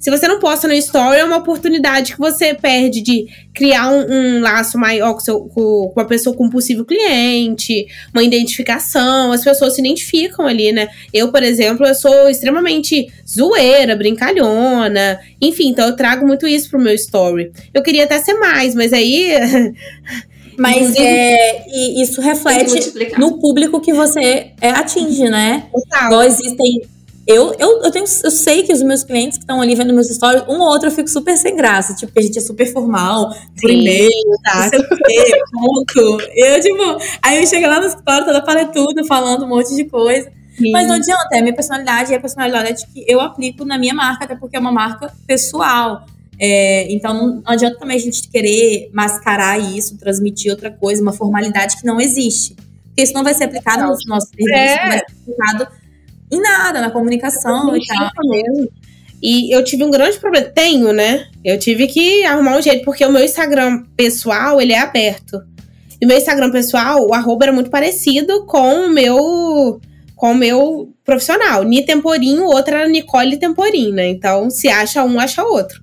Se você não posta no story, é uma oportunidade que você perde de criar um, um laço maior com, seu, com, com a pessoa, com um possível cliente, uma identificação. As pessoas se identificam ali, né? Eu, por exemplo, eu sou extremamente zoeira, brincalhona. Enfim, então eu trago muito isso pro meu story. Eu queria até ser mais, mas aí. Mas é, e isso reflete no público que você é, atinge, né? Total. Igual existem eu, eu, eu, tenho, eu sei que os meus clientes que estão ali vendo meus stories, um ou outro eu fico super sem graça. Tipo, a gente é super formal, por e-mail, tá? Não sei o quê, ponto. Eu, tipo, aí eu chego lá no escritório toda paletuda, falando um monte de coisa. Sim. Mas não adianta, é a minha personalidade e a personalidade que eu aplico na minha marca, até porque é uma marca pessoal. É, então não adianta também a gente querer mascarar isso, transmitir outra coisa, uma formalidade que não existe. Porque isso não vai ser aplicado no nosso serviço, é. vai ser aplicado em nada, na comunicação e tal. Mesmo. E eu tive um grande problema. Tenho, né? Eu tive que arrumar um jeito, porque o meu Instagram pessoal, ele é aberto. E o meu Instagram pessoal, o arroba era muito parecido com o meu com o meu profissional. Ni Temporinho, o outro era Nicole Temporim, né? Então, se acha um, acha outro.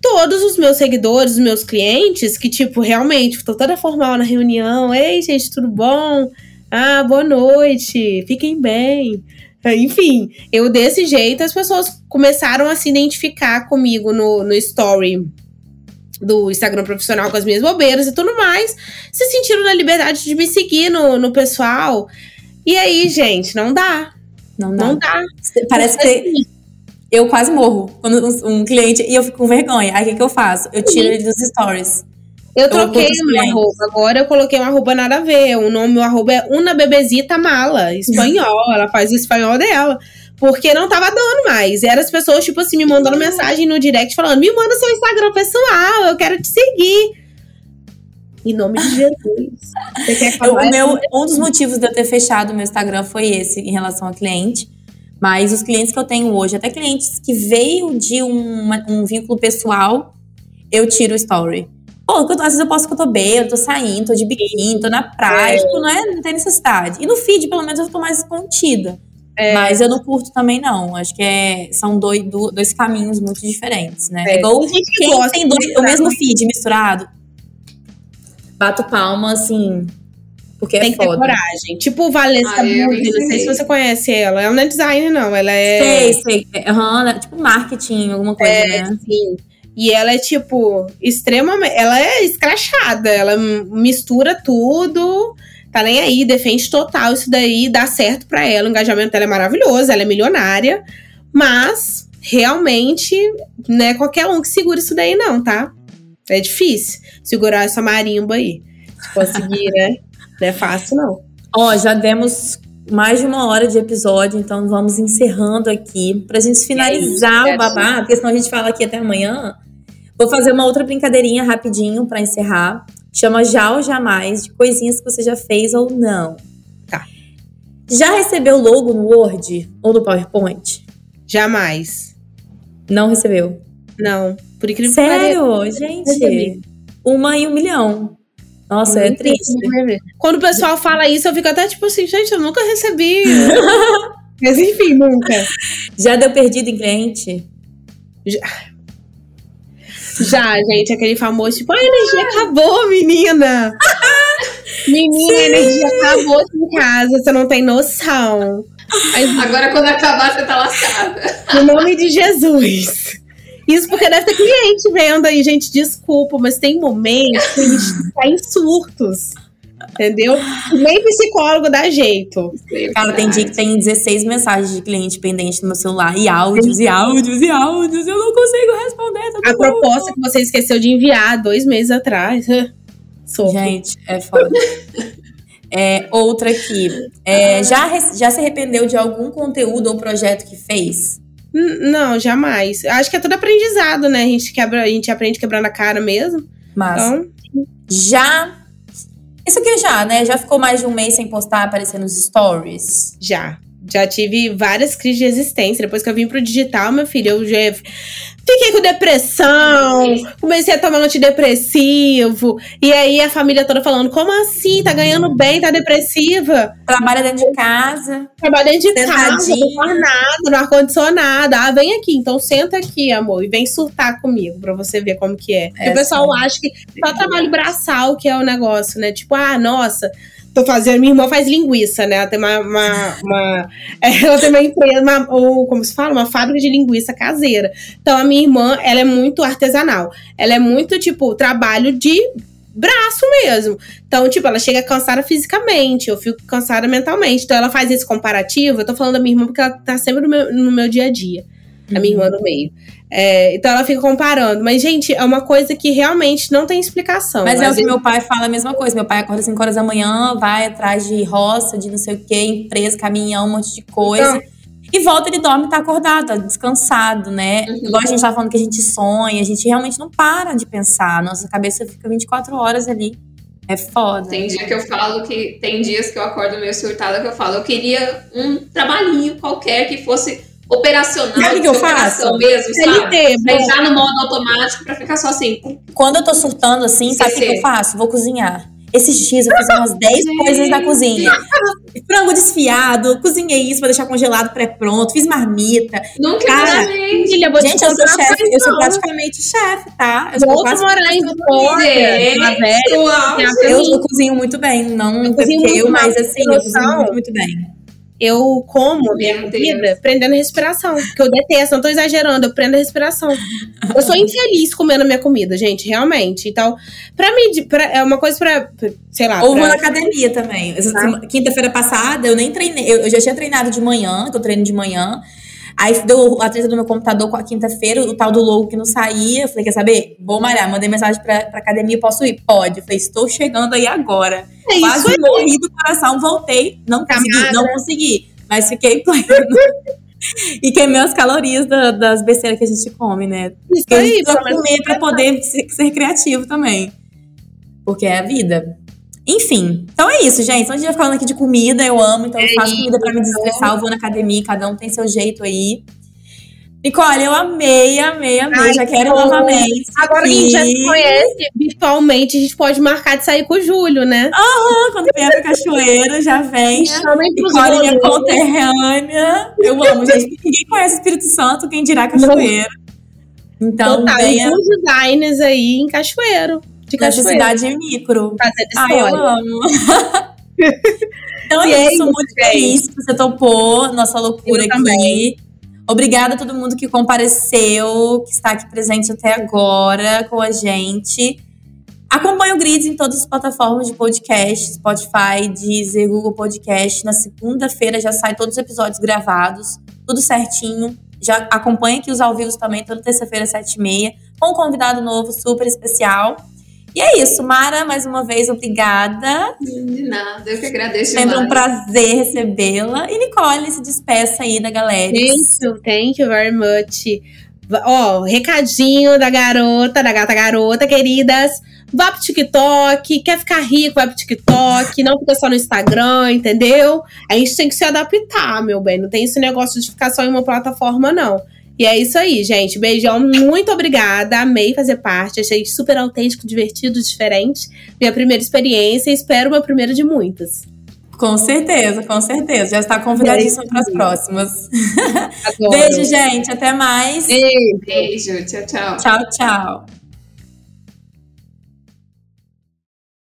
Todos os meus seguidores, os meus clientes, que, tipo, realmente, tô toda formal na reunião. Ei, gente, tudo bom? Ah, boa noite, fiquem bem. Enfim, eu desse jeito as pessoas começaram a se identificar comigo no, no story do Instagram profissional com as minhas bobeiras e tudo mais. Se sentiram na liberdade de me seguir no, no pessoal. E aí, gente, não dá. Não dá. Não dá. Parece que assim, eu quase morro quando um, cliente e eu fico com vergonha. Aí o que, que eu faço? Eu tiro ele dos stories. Eu troquei meu arroba, agora eu coloquei um arroba nada a ver. O nome do arroba é Una Bebezita Mala, espanhol. ela faz o espanhol dela. Porque não tava dando mais. E eram as pessoas, tipo assim, me mandando mensagem no direct falando: me manda seu Instagram pessoal, eu quero te seguir. Em nome de Jesus. eu, o meu, um dos motivos de eu ter fechado o meu Instagram foi esse, em relação ao cliente. Mas os clientes que eu tenho hoje, até clientes que veio de um, um vínculo pessoal, eu tiro o story. Pô, às vezes eu posto que eu tô bem, eu tô saindo, tô de biquíni, tô na praia. É. Tipo, não, é, não tem necessidade. E no feed, pelo menos, eu tô mais contida. É. Mas eu não curto também, não. Acho que é, são dois, dois caminhos muito diferentes, né? É, igual quem tem dois, o mesmo feed misturado. Bato palma, assim, porque é tem é que ter coragem. Tipo Valessa ah, Budi, não sei se você conhece ela. Ela não é designer, não. Ela é. Sei, sei. Uhum, é tipo marketing, alguma coisa, é, né? Sim. E ela é, tipo, extremamente. Ela é escrachada. Ela mistura tudo. Tá nem aí, defende total isso daí, dá certo para ela. O engajamento dela é maravilhoso, ela é milionária. Mas, realmente, não é qualquer um que segura isso daí, não, tá? É difícil segurar essa marimba aí. Conseguir, né? Não é fácil, não. Ó, já demos mais de uma hora de episódio, então vamos encerrando aqui. Pra gente finalizar isso, o babá, porque senão a gente fala aqui até amanhã. Vou fazer uma outra brincadeirinha rapidinho para encerrar. Chama Já ou Jamais, de coisinhas que você já fez ou não. Tá. Já recebeu logo no Word ou no PowerPoint? Jamais. Não recebeu? Não. Por incrível Sério? que Gente, uma em um milhão. Nossa, é triste. Quando o pessoal fala isso, eu fico até tipo assim, gente, eu nunca recebi. Mas enfim, nunca. Já deu perdido em cliente? Já. Já, gente, aquele famoso tipo, a energia acabou, menina! menina, Sim. a energia acabou em casa, você não tem noção. Agora, quando acabar, você tá lascada. No nome de Jesus. Isso porque deve ter cliente vendo aí, gente, desculpa, mas tem momentos que a gente tá em surtos. Entendeu? Nem psicólogo dá jeito. Cara, tem dia que tem 16 mensagens de cliente pendente no meu celular. E áudios, e áudios, e áudios. Eu não consigo responder. Tá a proposta que você esqueceu de enviar dois meses atrás. Sofro. Gente, é foda. é, outra aqui. É, já, já se arrependeu de algum conteúdo ou projeto que fez? Não, jamais. Acho que é tudo aprendizado, né? A gente, quebra, a gente aprende quebrando a cara mesmo. Mas então... já. Isso aqui já, né? Já ficou mais de um mês sem postar, aparecer nos stories? Já. Já tive várias crises de existência. Depois que eu vim pro digital, meu filho, eu já fiquei com depressão, comecei a tomar um antidepressivo. E aí a família toda falando: como assim? Tá ganhando bem, tá depressiva? Trabalha dentro de casa. Trabalha dentro de casa, não faz nada, no ar-condicionado. Ah, vem aqui, então senta aqui, amor, e vem surtar comigo pra você ver como que é. é o pessoal sim. acha que só trabalho braçal que é o negócio, né? Tipo, ah, nossa tô fazendo. Minha irmã faz linguiça, né? Ela tem uma. uma, uma ela tem uma empresa, uma, ou como se fala? Uma fábrica de linguiça caseira. Então a minha irmã, ela é muito artesanal. Ela é muito, tipo, trabalho de braço mesmo. Então, tipo, ela chega cansada fisicamente, eu fico cansada mentalmente. Então, ela faz esse comparativo. Eu tô falando da minha irmã porque ela tá sempre no meu, no meu dia a dia. A minha irmã no meio. É, então ela fica comparando. Mas, gente, é uma coisa que realmente não tem explicação. Mas é o que meu pai fala a mesma coisa. Meu pai acorda às 5 horas da manhã, vai atrás de roça, de não sei o quê, empresa, caminhão, um monte de coisa. Então, e volta, ele dorme, tá acordado, tá descansado, né? Uhum. Igual a gente tá falando que a gente sonha, a gente realmente não para de pensar. Nossa cabeça fica 24 horas ali. É foda. Tem dia que eu falo que. Tem dias que eu acordo meio surtada que eu falo, eu queria um trabalhinho qualquer que fosse operacional, sabe o que eu faço? mesmo, sabe? Deixar no modo automático pra ficar só assim. Quando eu tô surtando assim, sabe o que eu faço? Vou cozinhar. Esses dias eu fiz umas 10 coisas na cozinha. Frango desfiado, cozinhei isso pra deixar congelado pré-pronto, fiz marmita. Nunca Cara, gente, gente eu sou chefe, eu sou praticamente chefe, tá? Eu sou quase morar em Eu, eu cozinho muito bem, não eu porque eu, mas assim, eu cozinho muito, muito bem eu como minha comida prendendo a respiração. Porque eu detesto, não tô exagerando, eu prendo a respiração. eu sou infeliz comendo a minha comida, gente, realmente. Então, pra mim, pra, é uma coisa pra, sei lá. Ou pra... na academia também. Tá. Quinta-feira passada, eu nem treinei, eu, eu já tinha treinado de manhã, que eu treino de manhã. Aí deu a treta do meu computador com a quinta-feira, o tal do logo que não saía. Eu falei, quer saber? Vou malhar. Mandei mensagem pra, pra academia, posso ir? Pode. Eu falei, estou chegando aí agora. É Quase morri do coração, voltei. Não consegui, não consegui. Mas fiquei pleno. e queimei as calorias da, das besteiras que a gente come, né? Isso Porque a gente precisa comer pra poder ser, ser criativo também. Porque é a vida. Enfim, então é isso, gente. Então a gente vai falando aqui de comida, eu amo, então eu é faço comida para me desestressar, eu vou na academia, cada um tem seu jeito aí. Nicole, eu amei, amei, amei. Ai, já quero bom. novamente. Agora que a gente já se conhece virtualmente, a gente pode marcar de sair com o Júlio, né? Aham, quando vier pra cachoeira, já vem. Nicole, minha conterrânea. Eu amo, gente. Ninguém conhece o Espírito Santo, quem dirá cachoeira. Então, Total, venha... designers aí em Cachoeiro. De Nessa cidade micro. Ah, eu amo. então é, é isso, muito feliz que você topou nossa loucura eu aqui. Também. Obrigada a todo mundo que compareceu, que está aqui presente até agora com a gente. Acompanhe o Grids em todas as plataformas de podcast, Spotify, Deezer, Google Podcast. Na segunda-feira já sai todos os episódios gravados, tudo certinho. Já acompanhe aqui os ao vivo também, toda terça-feira, sete e meia, com um convidado novo super especial. E é isso, Mara, mais uma vez, obrigada. De nada, eu que agradeço Sempre um prazer recebê-la. E Nicole, se despeça aí da galera. Thank you, thank you very much. Ó, oh, recadinho da garota, da gata garota, queridas. Vá pro TikTok, quer ficar rico, vai pro TikTok, não fica só no Instagram, entendeu? A gente tem que se adaptar, meu bem. Não tem esse negócio de ficar só em uma plataforma, não. E é isso aí, gente. Beijão, muito obrigada. Amei fazer parte. Achei super autêntico, divertido, diferente. Minha primeira experiência e espero uma primeira de muitas. Com certeza, com certeza. Já está convidadíssimo para as próximas. Beijo, gente. Até mais. Beijo. Beijo. Tchau, tchau. Tchau, tchau.